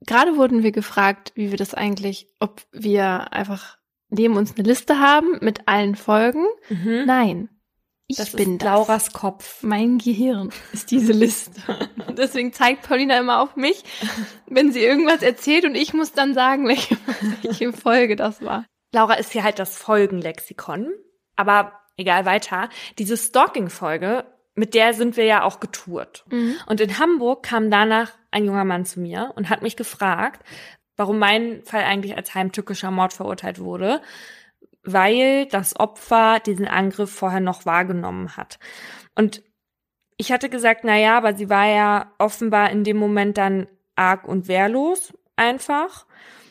A: Gerade wurden wir gefragt, wie wir das eigentlich, ob wir einfach neben uns eine Liste haben mit allen Folgen. Mhm. Nein.
B: Ich das bin das. Lauras Kopf.
A: Mein Gehirn ist diese Liste. Deswegen zeigt Paulina immer auf mich, wenn sie irgendwas erzählt und ich muss dann sagen, welche, welche Folge das war.
B: Laura ist hier halt das Folgenlexikon. Aber egal weiter. Diese Stalking-Folge, mit der sind wir ja auch getourt. Mhm. Und in Hamburg kam danach ein junger Mann zu mir und hat mich gefragt, warum mein Fall eigentlich als heimtückischer Mord verurteilt wurde weil das Opfer diesen Angriff vorher noch wahrgenommen hat. Und ich hatte gesagt, na ja, aber sie war ja offenbar in dem Moment dann arg und wehrlos einfach.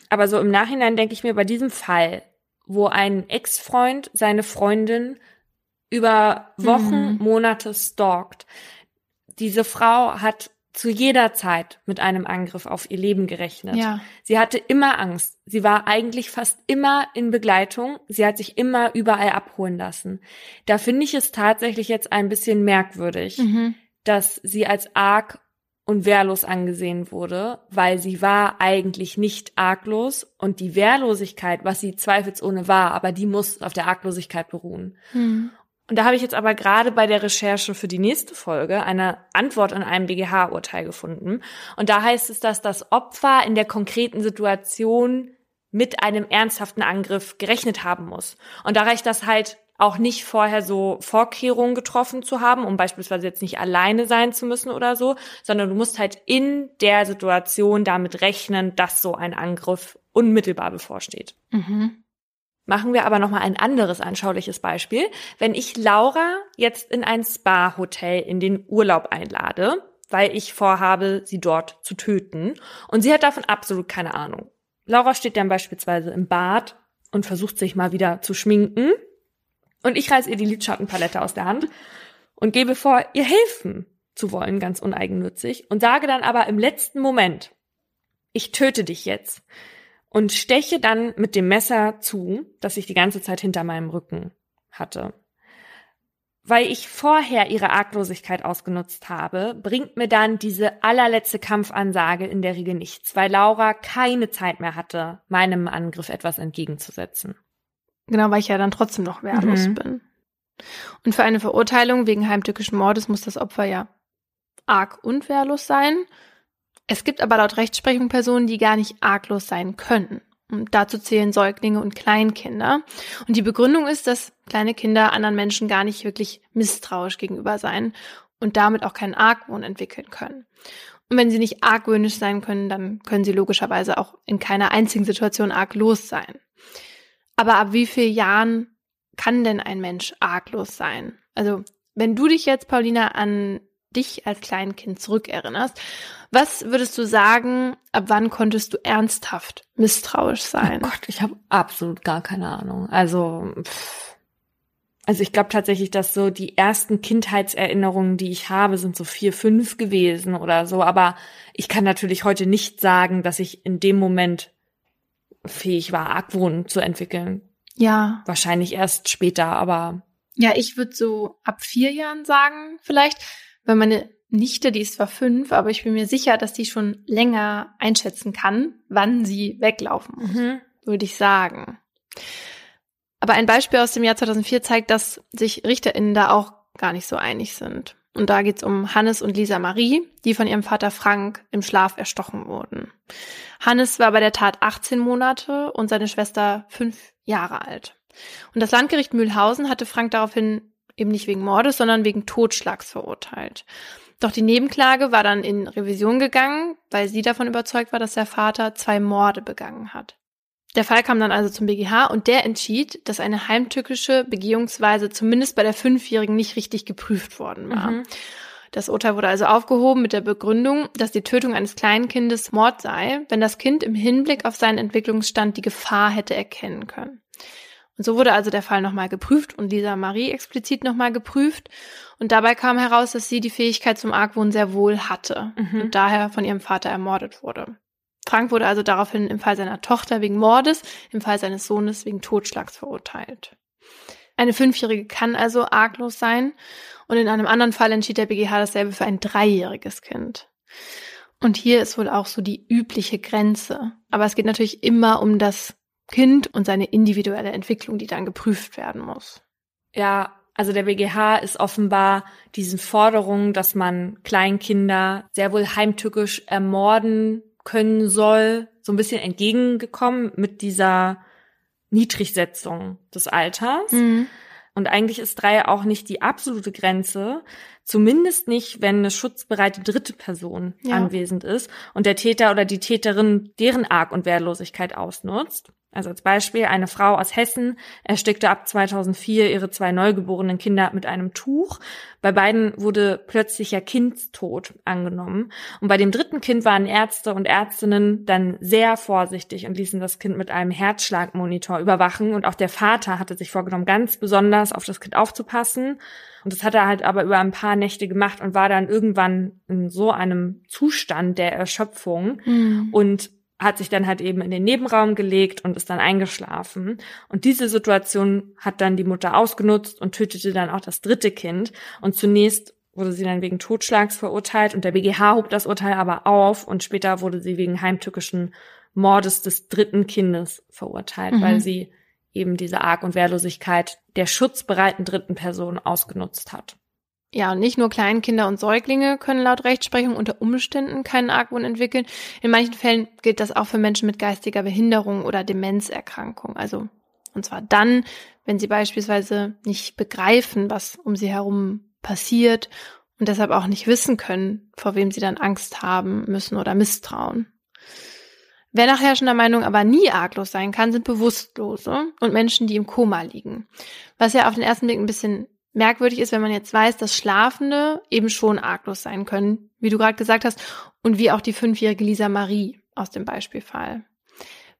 B: Aber so im Nachhinein denke ich mir bei diesem Fall, wo ein Ex-Freund seine Freundin über Wochen, mhm. Monate stalkt. Diese Frau hat zu jeder Zeit mit einem Angriff auf ihr Leben gerechnet. Ja. Sie hatte immer Angst. Sie war eigentlich fast immer in Begleitung. Sie hat sich immer überall abholen lassen. Da finde ich es tatsächlich jetzt ein bisschen merkwürdig, mhm. dass sie als arg und wehrlos angesehen wurde, weil sie war eigentlich nicht arglos und die Wehrlosigkeit, was sie zweifelsohne war, aber die muss auf der Arglosigkeit beruhen. Mhm. Und da habe ich jetzt aber gerade bei der Recherche für die nächste Folge eine Antwort in einem BGH-Urteil gefunden. Und da heißt es, dass das Opfer in der konkreten Situation mit einem ernsthaften Angriff gerechnet haben muss. Und da reicht das halt auch nicht vorher so Vorkehrungen getroffen zu haben, um beispielsweise jetzt nicht alleine sein zu müssen oder so, sondern du musst halt in der Situation damit rechnen, dass so ein Angriff unmittelbar bevorsteht. Mhm. Machen wir aber noch mal ein anderes anschauliches Beispiel. Wenn ich Laura jetzt in ein Spa-Hotel in den Urlaub einlade, weil ich vorhabe, sie dort zu töten, und sie hat davon absolut keine Ahnung. Laura steht dann beispielsweise im Bad und versucht sich mal wieder zu schminken, und ich reiß ihr die Lidschattenpalette aus der Hand und gebe vor, ihr helfen zu wollen, ganz uneigennützig, und sage dann aber im letzten Moment, ich töte dich jetzt und steche dann mit dem Messer zu, das ich die ganze Zeit hinter meinem Rücken hatte. Weil ich vorher ihre Arglosigkeit ausgenutzt habe, bringt mir dann diese allerletzte Kampfansage in der Regel nichts, weil Laura keine Zeit mehr hatte, meinem Angriff etwas entgegenzusetzen.
A: Genau, weil ich ja dann trotzdem noch wehrlos mhm. bin. Und für eine Verurteilung wegen heimtückischen Mordes muss das Opfer ja arg und wehrlos sein. Es gibt aber laut Rechtsprechung Personen, die gar nicht arglos sein können. Und dazu zählen Säuglinge und Kleinkinder. Und die Begründung ist, dass kleine Kinder anderen Menschen gar nicht wirklich misstrauisch gegenüber sein und damit auch keinen Argwohn entwickeln können. Und wenn sie nicht argwöhnisch sein können, dann können sie logischerweise auch in keiner einzigen Situation arglos sein. Aber ab wie vielen Jahren kann denn ein Mensch arglos sein? Also, wenn du dich jetzt, Paulina, an dich als Kleinkind zurückerinnerst. Was würdest du sagen, ab wann konntest du ernsthaft misstrauisch sein?
B: Oh Gott, ich habe absolut gar keine Ahnung. Also, pff. also ich glaube tatsächlich, dass so die ersten Kindheitserinnerungen, die ich habe, sind so vier, fünf gewesen oder so. Aber ich kann natürlich heute nicht sagen, dass ich in dem Moment fähig war, Argwohn zu entwickeln.
A: Ja.
B: Wahrscheinlich erst später, aber.
A: Ja, ich würde so ab vier Jahren sagen, vielleicht, weil meine Nichte, die ist zwar fünf, aber ich bin mir sicher, dass die schon länger einschätzen kann, wann sie weglaufen muss, mhm. würde ich sagen. Aber ein Beispiel aus dem Jahr 2004 zeigt, dass sich RichterInnen da auch gar nicht so einig sind. Und da geht's um Hannes und Lisa Marie, die von ihrem Vater Frank im Schlaf erstochen wurden. Hannes war bei der Tat 18 Monate und seine Schwester fünf Jahre alt. Und das Landgericht Mühlhausen hatte Frank daraufhin eben nicht wegen Mordes, sondern wegen Totschlags verurteilt. Doch die Nebenklage war dann in Revision gegangen, weil sie davon überzeugt war, dass der Vater zwei Morde begangen hat. Der Fall kam dann also zum BGH und der entschied, dass eine heimtückische Begehungsweise zumindest bei der Fünfjährigen nicht richtig geprüft worden war. Mhm. Das Urteil wurde also aufgehoben mit der Begründung, dass die Tötung eines kleinen Kindes Mord sei, wenn das Kind im Hinblick auf seinen Entwicklungsstand die Gefahr hätte erkennen können. Und so wurde also der Fall nochmal geprüft und Lisa Marie explizit nochmal geprüft. Und dabei kam heraus, dass sie die Fähigkeit zum Argwohn sehr wohl hatte mhm. und daher von ihrem Vater ermordet wurde. Frank wurde also daraufhin im Fall seiner Tochter wegen Mordes, im Fall seines Sohnes wegen Totschlags verurteilt. Eine Fünfjährige kann also arglos sein und in einem anderen Fall entschied der BGH dasselbe für ein dreijähriges Kind. Und hier ist wohl auch so die übliche Grenze. Aber es geht natürlich immer um das Kind und seine individuelle Entwicklung, die dann geprüft werden muss.
B: Ja, also der BGH ist offenbar diesen Forderungen, dass man Kleinkinder sehr wohl heimtückisch ermorden können soll, so ein bisschen entgegengekommen mit dieser Niedrigsetzung des Alters. Mhm. Und eigentlich ist drei auch nicht die absolute Grenze, zumindest nicht, wenn eine schutzbereite dritte Person ja. anwesend ist und der Täter oder die Täterin deren Arg und Wehrlosigkeit ausnutzt. Also als Beispiel, eine Frau aus Hessen erstickte ab 2004 ihre zwei neugeborenen Kinder mit einem Tuch. Bei beiden wurde plötzlicher Kindstod angenommen. Und bei dem dritten Kind waren Ärzte und Ärztinnen dann sehr vorsichtig und ließen das Kind mit einem Herzschlagmonitor überwachen. Und auch der Vater hatte sich vorgenommen, ganz besonders auf das Kind aufzupassen. Und das hat er halt aber über ein paar Nächte gemacht und war dann irgendwann in so einem Zustand der Erschöpfung. Mhm. Und hat sich dann halt eben in den Nebenraum gelegt und ist dann eingeschlafen. Und diese Situation hat dann die Mutter ausgenutzt und tötete dann auch das dritte Kind. Und zunächst wurde sie dann wegen Totschlags verurteilt und der BGH hob das Urteil aber auf und später wurde sie wegen heimtückischen Mordes des dritten Kindes verurteilt, mhm. weil sie eben diese Arg- und Wehrlosigkeit der schutzbereiten dritten Person ausgenutzt hat.
A: Ja, und nicht nur Kleinkinder und Säuglinge können laut Rechtsprechung unter Umständen keinen Argwohn entwickeln. In manchen Fällen gilt das auch für Menschen mit geistiger Behinderung oder Demenzerkrankung. Also, und zwar dann, wenn sie beispielsweise nicht begreifen, was um sie herum passiert und deshalb auch nicht wissen können, vor wem sie dann Angst haben müssen oder misstrauen. Wer nach herrschender Meinung aber nie arglos sein kann, sind Bewusstlose und Menschen, die im Koma liegen. Was ja auf den ersten Blick ein bisschen merkwürdig ist, wenn man jetzt weiß, dass Schlafende eben schon arglos sein können, wie du gerade gesagt hast, und wie auch die fünfjährige Lisa Marie aus dem Beispielfall.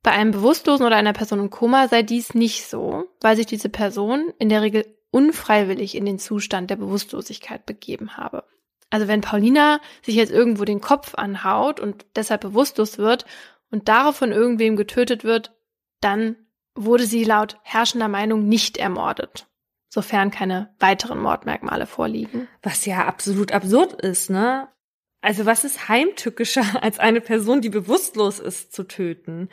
A: Bei einem Bewusstlosen oder einer Person im Koma sei dies nicht so, weil sich diese Person in der Regel unfreiwillig in den Zustand der Bewusstlosigkeit begeben habe. Also wenn Paulina sich jetzt irgendwo den Kopf anhaut und deshalb bewusstlos wird und darauf von irgendwem getötet wird, dann wurde sie laut herrschender Meinung nicht ermordet sofern keine weiteren Mordmerkmale vorliegen.
B: Was ja absolut absurd ist, ne? Also was ist heimtückischer, als eine Person, die bewusstlos ist, zu töten?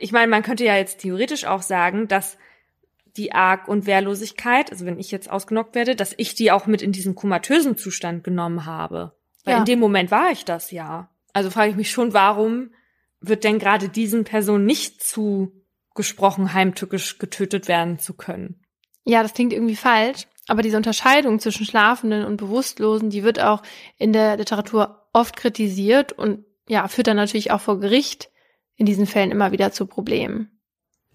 B: Ich meine, man könnte ja jetzt theoretisch auch sagen, dass die Arg- und Wehrlosigkeit, also wenn ich jetzt ausgenockt werde, dass ich die auch mit in diesen komatösen Zustand genommen habe. Weil ja. in dem Moment war ich das ja. Also frage ich mich schon, warum wird denn gerade diesen Personen nicht zugesprochen, heimtückisch getötet werden zu können?
A: Ja, das klingt irgendwie falsch, aber diese Unterscheidung zwischen Schlafenden und Bewusstlosen, die wird auch in der Literatur oft kritisiert und ja, führt dann natürlich auch vor Gericht in diesen Fällen immer wieder zu Problemen.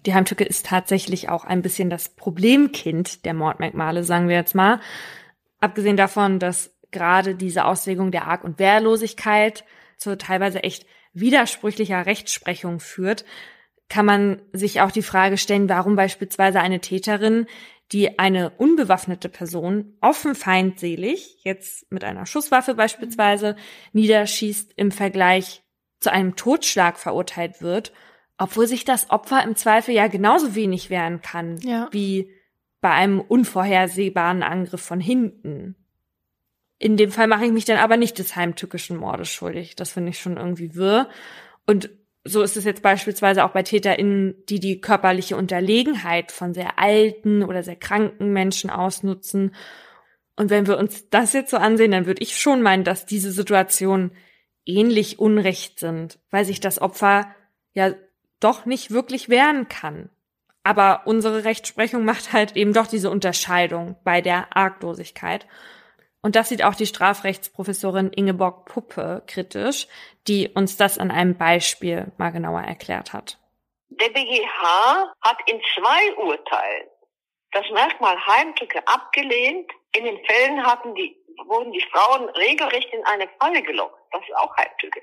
B: Die Heimtücke ist tatsächlich auch ein bisschen das Problemkind der Mordmerkmale, sagen wir jetzt mal. Abgesehen davon, dass gerade diese Auslegung der Arg- und Wehrlosigkeit zu teilweise echt widersprüchlicher Rechtsprechung führt, kann man sich auch die Frage stellen, warum beispielsweise eine Täterin, die eine unbewaffnete Person offen feindselig, jetzt mit einer Schusswaffe beispielsweise, niederschießt im Vergleich zu einem Totschlag verurteilt wird, obwohl sich das Opfer im Zweifel ja genauso wenig wehren kann ja. wie bei einem unvorhersehbaren Angriff von hinten. In dem Fall mache ich mich dann aber nicht des heimtückischen Mordes schuldig. Das finde ich schon irgendwie wirr. Und so ist es jetzt beispielsweise auch bei TäterInnen, die die körperliche Unterlegenheit von sehr alten oder sehr kranken Menschen ausnutzen. Und wenn wir uns das jetzt so ansehen, dann würde ich schon meinen, dass diese Situationen ähnlich unrecht sind, weil sich das Opfer ja doch nicht wirklich wehren kann. Aber unsere Rechtsprechung macht halt eben doch diese Unterscheidung bei der Arglosigkeit. Und das sieht auch die Strafrechtsprofessorin Ingeborg Puppe kritisch, die uns das an einem Beispiel mal genauer erklärt hat.
D: Der BGH hat in zwei Urteilen das Merkmal Heimtücke abgelehnt. In den Fällen hatten die, wurden die Frauen regelrecht in eine Falle gelockt. Das ist auch Heimtücke.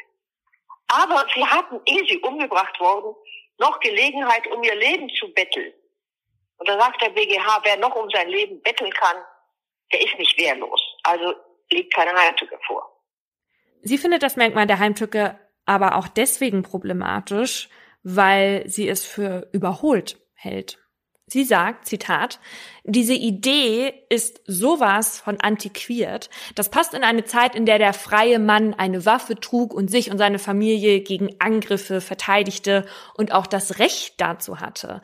D: Aber sie hatten, ehe sie umgebracht wurden, noch Gelegenheit, um ihr Leben zu betteln. Und da sagt der BGH, wer noch um sein Leben betteln kann, der ist nicht wehrlos. Also liegt keine Heimtücke vor.
B: Sie findet das Merkmal der Heimtücke aber auch deswegen problematisch, weil sie es für überholt hält. Sie sagt, Zitat, diese Idee ist sowas von antiquiert. Das passt in eine Zeit, in der der freie Mann eine Waffe trug und sich und seine Familie gegen Angriffe verteidigte und auch das Recht dazu hatte.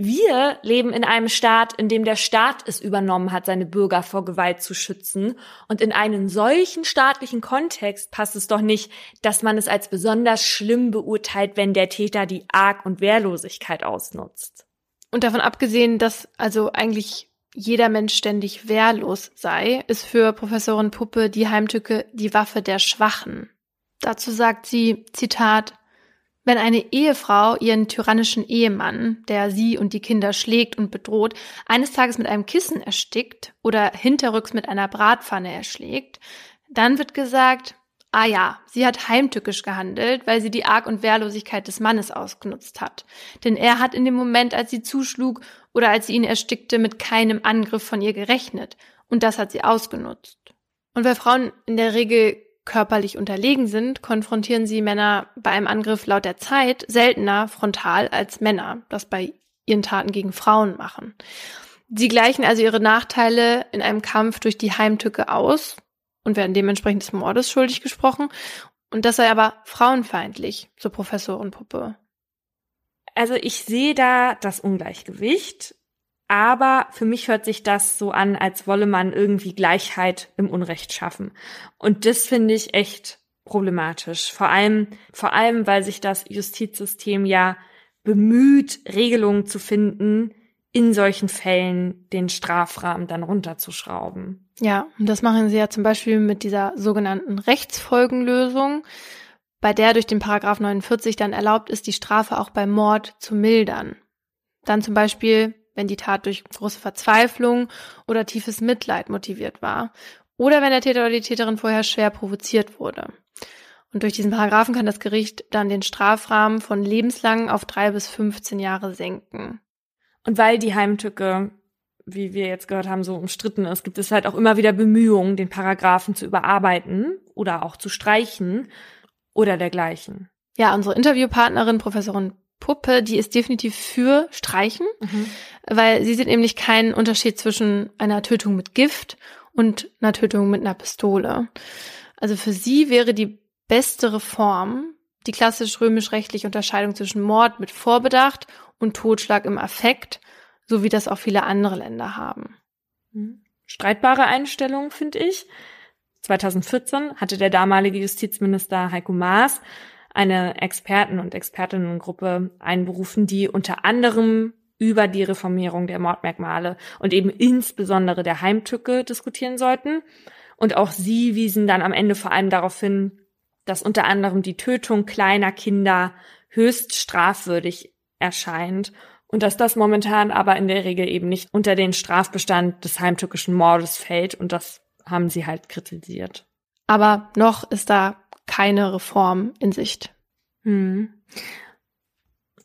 B: Wir leben in einem Staat, in dem der Staat es übernommen hat, seine Bürger vor Gewalt zu schützen. Und in einen solchen staatlichen Kontext passt es doch nicht, dass man es als besonders schlimm beurteilt, wenn der Täter die Arg- und Wehrlosigkeit ausnutzt.
A: Und davon abgesehen, dass also eigentlich jeder Mensch ständig wehrlos sei, ist für Professorin Puppe die Heimtücke die Waffe der Schwachen. Dazu sagt sie, Zitat, wenn eine Ehefrau ihren tyrannischen Ehemann, der sie und die Kinder schlägt und bedroht, eines Tages mit einem Kissen erstickt oder hinterrücks mit einer Bratpfanne erschlägt, dann wird gesagt, ah ja, sie hat heimtückisch gehandelt, weil sie die Arg- und Wehrlosigkeit des Mannes ausgenutzt hat. Denn er hat in dem Moment, als sie zuschlug oder als sie ihn erstickte, mit keinem Angriff von ihr gerechnet. Und das hat sie ausgenutzt. Und weil Frauen in der Regel körperlich unterlegen sind, konfrontieren sie Männer bei einem Angriff laut der Zeit seltener frontal als Männer das bei ihren Taten gegen Frauen machen. Sie gleichen also ihre Nachteile in einem Kampf durch die Heimtücke aus und werden dementsprechend des Mordes schuldig gesprochen. Und das sei aber frauenfeindlich, so Professorin Puppe.
B: Also ich sehe da das Ungleichgewicht. Aber für mich hört sich das so an, als wolle man irgendwie Gleichheit im Unrecht schaffen. Und das finde ich echt problematisch. Vor allem, vor allem, weil sich das Justizsystem ja bemüht, Regelungen zu finden, in solchen Fällen den Strafrahmen dann runterzuschrauben.
A: Ja, und das machen sie ja zum Beispiel mit dieser sogenannten Rechtsfolgenlösung, bei der durch den Paragraph 49 dann erlaubt ist, die Strafe auch bei Mord zu mildern. Dann zum Beispiel wenn die Tat durch große Verzweiflung oder tiefes Mitleid motiviert war oder wenn der Täter oder die Täterin vorher schwer provoziert wurde. Und durch diesen Paragraphen kann das Gericht dann den Strafrahmen von lebenslang auf drei bis 15 Jahre senken.
B: Und weil die Heimtücke, wie wir jetzt gehört haben, so umstritten ist, gibt es halt auch immer wieder Bemühungen, den Paragraphen zu überarbeiten oder auch zu streichen oder dergleichen.
A: Ja, unsere Interviewpartnerin, Professorin Puppe, die ist definitiv für Streichen, mhm. weil sie sieht nämlich keinen Unterschied zwischen einer Tötung mit Gift und einer Tötung mit einer Pistole. Also für sie wäre die beste Reform die klassisch römisch-rechtliche Unterscheidung zwischen Mord mit Vorbedacht und Totschlag im Affekt, so wie das auch viele andere Länder haben.
B: Mhm. Streitbare Einstellung, finde ich. 2014 hatte der damalige Justizminister Heiko Maas eine Experten- und Expertinnengruppe einberufen, die unter anderem über die Reformierung der Mordmerkmale und eben insbesondere der Heimtücke diskutieren sollten. Und auch sie wiesen dann am Ende vor allem darauf hin, dass unter anderem die Tötung kleiner Kinder höchst strafwürdig erscheint und dass das momentan aber in der Regel eben nicht unter den Strafbestand des heimtückischen Mordes fällt und das haben sie halt kritisiert.
A: Aber noch ist da keine Reform in Sicht.
B: Hm.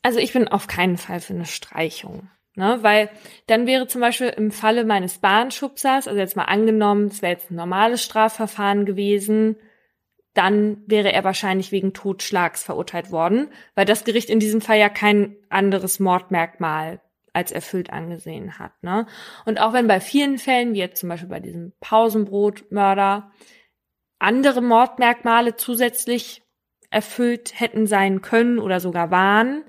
B: Also ich bin auf keinen Fall für eine Streichung. Ne, weil dann wäre zum Beispiel im Falle meines Bahnschubsers, also jetzt mal angenommen, es wäre jetzt ein normales Strafverfahren gewesen, dann wäre er wahrscheinlich wegen Totschlags verurteilt worden, weil das Gericht in diesem Fall ja kein anderes Mordmerkmal als erfüllt angesehen hat. Ne? Und auch wenn bei vielen Fällen, wie jetzt zum Beispiel bei diesem Pausenbrotmörder, andere Mordmerkmale zusätzlich erfüllt hätten sein können oder sogar waren,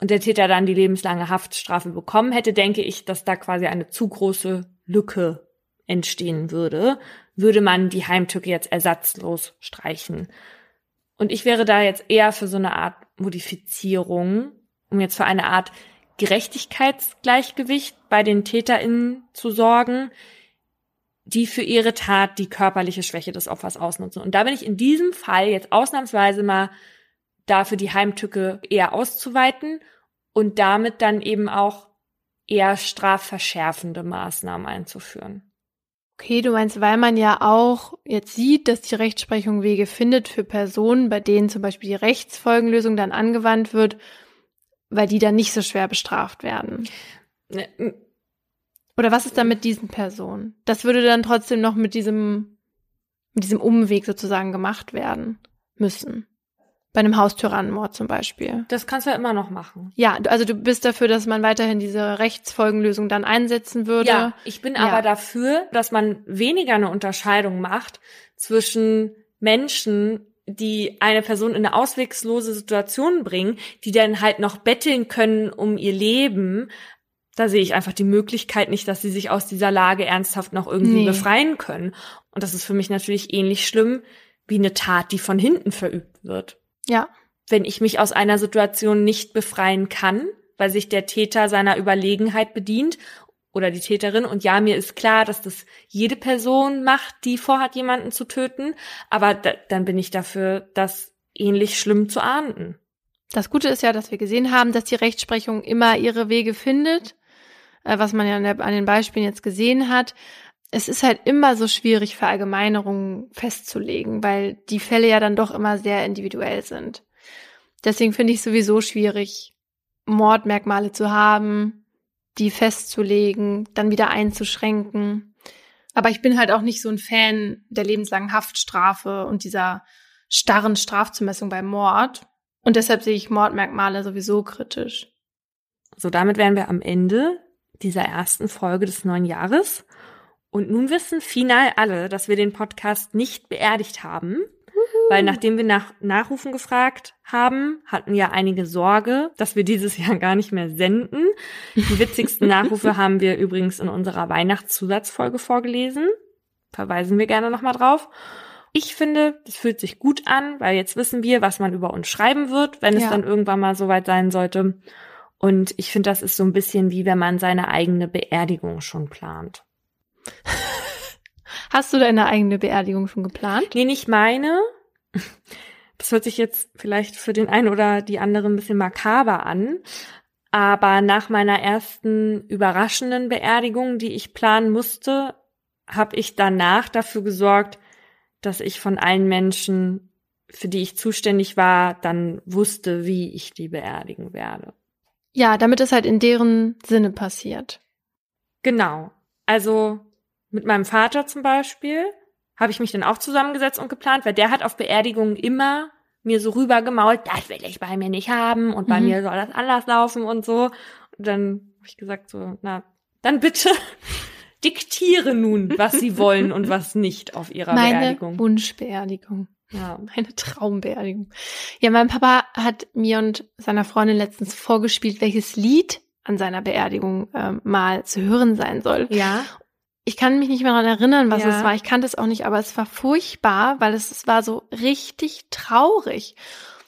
B: und der Täter dann die lebenslange Haftstrafe bekommen hätte, denke ich, dass da quasi eine zu große Lücke entstehen würde, würde man die Heimtücke jetzt ersatzlos streichen. Und ich wäre da jetzt eher für so eine Art Modifizierung, um jetzt für eine Art Gerechtigkeitsgleichgewicht bei den TäterInnen zu sorgen, die für ihre Tat die körperliche Schwäche des Opfers ausnutzen. Und da bin ich in diesem Fall jetzt ausnahmsweise mal dafür die Heimtücke eher auszuweiten und damit dann eben auch eher strafverschärfende Maßnahmen einzuführen.
A: Okay, du meinst, weil man ja auch jetzt sieht, dass die Rechtsprechung Wege findet für Personen, bei denen zum Beispiel die Rechtsfolgenlösung dann angewandt wird, weil die dann nicht so schwer bestraft werden. Oder was ist da mit diesen Personen? Das würde dann trotzdem noch mit diesem, mit diesem Umweg sozusagen gemacht werden müssen. Bei einem Haustyrannenmord zum Beispiel.
B: Das kannst du ja immer noch machen.
A: Ja, also du bist dafür, dass man weiterhin diese Rechtsfolgenlösung dann einsetzen würde.
B: Ja, ich bin ja. aber dafür, dass man weniger eine Unterscheidung macht zwischen Menschen, die eine Person in eine auswegslose Situation bringen, die dann halt noch betteln können um ihr Leben. Da sehe ich einfach die Möglichkeit nicht, dass sie sich aus dieser Lage ernsthaft noch irgendwie nee. befreien können. Und das ist für mich natürlich ähnlich schlimm wie eine Tat, die von hinten verübt wird.
A: Ja.
B: Wenn ich mich aus einer Situation nicht befreien kann, weil sich der Täter seiner Überlegenheit bedient oder die Täterin. Und ja, mir ist klar, dass das jede Person macht, die vorhat, jemanden zu töten. Aber da, dann bin ich dafür, das ähnlich schlimm zu ahnden.
A: Das Gute ist ja, dass wir gesehen haben, dass die Rechtsprechung immer ihre Wege findet, was man ja an den Beispielen jetzt gesehen hat es ist halt immer so schwierig, Verallgemeinerungen festzulegen, weil die Fälle ja dann doch immer sehr individuell sind. Deswegen finde ich sowieso schwierig, Mordmerkmale zu haben, die festzulegen, dann wieder einzuschränken. Aber ich bin halt auch nicht so ein Fan der lebenslangen Haftstrafe und dieser starren Strafzumessung bei Mord. Und deshalb sehe ich Mordmerkmale sowieso kritisch.
B: So, damit wären wir am Ende dieser ersten Folge des neuen Jahres. Und nun wissen final alle, dass wir den Podcast nicht beerdigt haben. Weil nachdem wir nach Nachrufen gefragt haben, hatten ja einige Sorge, dass wir dieses Jahr gar nicht mehr senden. Die witzigsten Nachrufe haben wir übrigens in unserer Weihnachtszusatzfolge vorgelesen. Verweisen wir gerne nochmal drauf. Ich finde, das fühlt sich gut an, weil jetzt wissen wir, was man über uns schreiben wird, wenn ja. es dann irgendwann mal soweit sein sollte. Und ich finde, das ist so ein bisschen wie wenn man seine eigene Beerdigung schon plant.
A: Hast du deine eigene Beerdigung schon geplant?
B: Nee, nicht meine. Das hört sich jetzt vielleicht für den einen oder die anderen ein bisschen makaber an. Aber nach meiner ersten überraschenden Beerdigung, die ich planen musste, habe ich danach dafür gesorgt, dass ich von allen Menschen, für die ich zuständig war, dann wusste, wie ich die beerdigen werde.
A: Ja, damit es halt in deren Sinne passiert.
B: Genau. Also mit meinem Vater zum Beispiel habe ich mich dann auch zusammengesetzt und geplant, weil der hat auf Beerdigungen immer mir so rübergemault, das will ich bei mir nicht haben und bei mhm. mir soll das anders laufen und so. Und dann habe ich gesagt so, na, dann bitte diktiere nun, was sie wollen und was nicht auf ihrer
A: Meine
B: Beerdigung.
A: Meine Wunschbeerdigung. Ja. Meine Traumbeerdigung. Ja, mein Papa hat mir und seiner Freundin letztens vorgespielt, welches Lied an seiner Beerdigung äh, mal zu hören sein soll.
B: Ja
A: ich kann mich nicht mehr daran erinnern, was ja. es war. Ich kannte es auch nicht, aber es war furchtbar, weil es, es war so richtig traurig.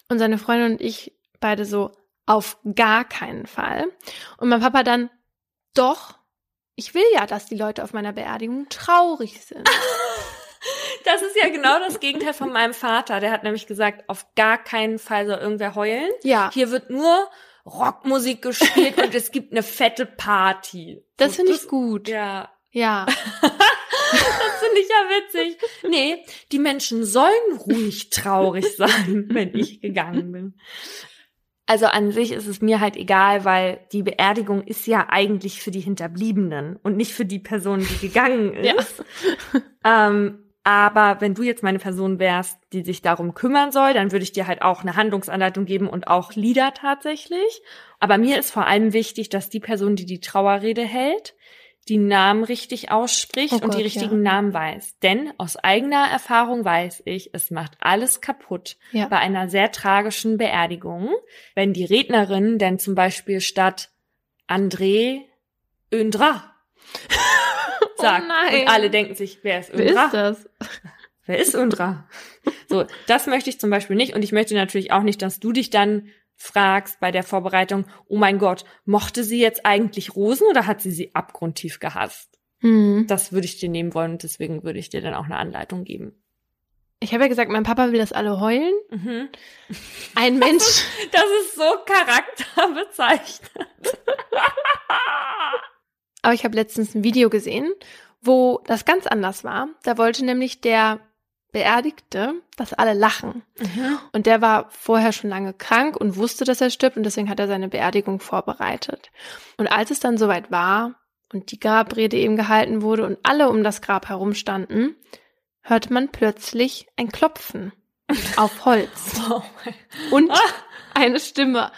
A: Und seine Freundin und ich beide so auf gar keinen Fall. Und mein Papa dann, doch, ich will ja, dass die Leute auf meiner Beerdigung traurig sind.
B: Das ist ja genau das Gegenteil von meinem Vater. Der hat nämlich gesagt, auf gar keinen Fall soll irgendwer heulen.
A: Ja.
B: Hier wird nur Rockmusik gespielt und es gibt eine fette Party.
A: Das finde ich gut.
B: Ja.
A: Ja.
B: das finde ich ja witzig. Nee, die Menschen sollen ruhig traurig sein, wenn ich gegangen bin. Also an sich ist es mir halt egal, weil die Beerdigung ist ja eigentlich für die Hinterbliebenen und nicht für die Person, die gegangen ist. Ja. ähm, aber wenn du jetzt meine Person wärst, die sich darum kümmern soll, dann würde ich dir halt auch eine Handlungsanleitung geben und auch Lieder tatsächlich. Aber mir ist vor allem wichtig, dass die Person, die die Trauerrede hält, die Namen richtig ausspricht oh und die richtigen ja. Namen weiß. Denn aus eigener Erfahrung weiß ich, es macht alles kaputt ja. bei einer sehr tragischen Beerdigung, wenn die Rednerin denn zum Beispiel statt André Öndra sagt. Oh und alle denken sich, wer ist Undra?
A: Wer ist das?
B: Wer ist Undra? So, das möchte ich zum Beispiel nicht. Und ich möchte natürlich auch nicht, dass du dich dann fragst bei der Vorbereitung, oh mein Gott, mochte sie jetzt eigentlich Rosen oder hat sie sie abgrundtief gehasst? Mhm. Das würde ich dir nehmen wollen und deswegen würde ich dir dann auch eine Anleitung geben.
A: Ich habe ja gesagt, mein Papa will das alle heulen. Mhm. Ein Mensch.
B: Das ist so charakterbezeichnet.
A: Aber ich habe letztens ein Video gesehen, wo das ganz anders war. Da wollte nämlich der Beerdigte, dass alle lachen. Mhm. Und der war vorher schon lange krank und wusste, dass er stirbt und deswegen hat er seine Beerdigung vorbereitet. Und als es dann soweit war und die Grabrede eben gehalten wurde und alle um das Grab herumstanden, hörte man plötzlich ein Klopfen auf Holz. Oh und eine Stimme,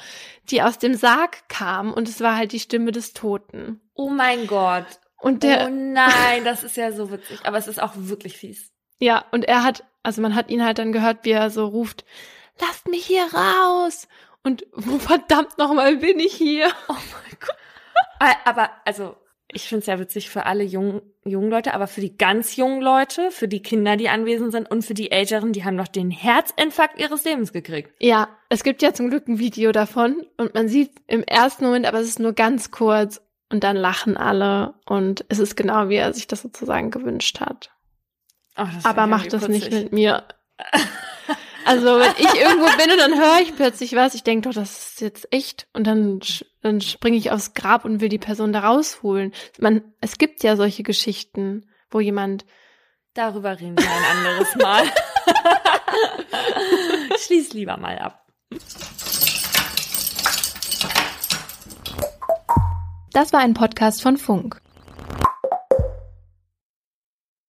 A: die aus dem Sarg kam und es war halt die Stimme des Toten.
B: Oh mein Gott. Und der, oh nein, das ist ja so witzig, aber es ist auch wirklich fies.
A: Ja, und er hat, also man hat ihn halt dann gehört, wie er so ruft, lasst mich hier raus. Und wo verdammt nochmal bin ich hier? Oh mein
B: Gott. Aber, also, ich finde es ja witzig für alle jungen, jungen Leute, aber für die ganz jungen Leute, für die Kinder, die anwesend sind und für die Älteren, die haben noch den Herzinfarkt ihres Lebens gekriegt.
A: Ja, es gibt ja zum Glück ein Video davon und man sieht im ersten Moment, aber es ist nur ganz kurz und dann lachen alle und es ist genau, wie er sich das sozusagen gewünscht hat. Oh, aber macht das nicht mit mir. Also wenn ich irgendwo bin und dann höre ich plötzlich was, ich denke doch, das ist jetzt echt und dann dann springe ich aufs Grab und will die Person da rausholen. Man, es gibt ja solche Geschichten, wo jemand
B: darüber reden wir ein anderes Mal. Schließ lieber mal ab.
E: Das war ein Podcast von Funk.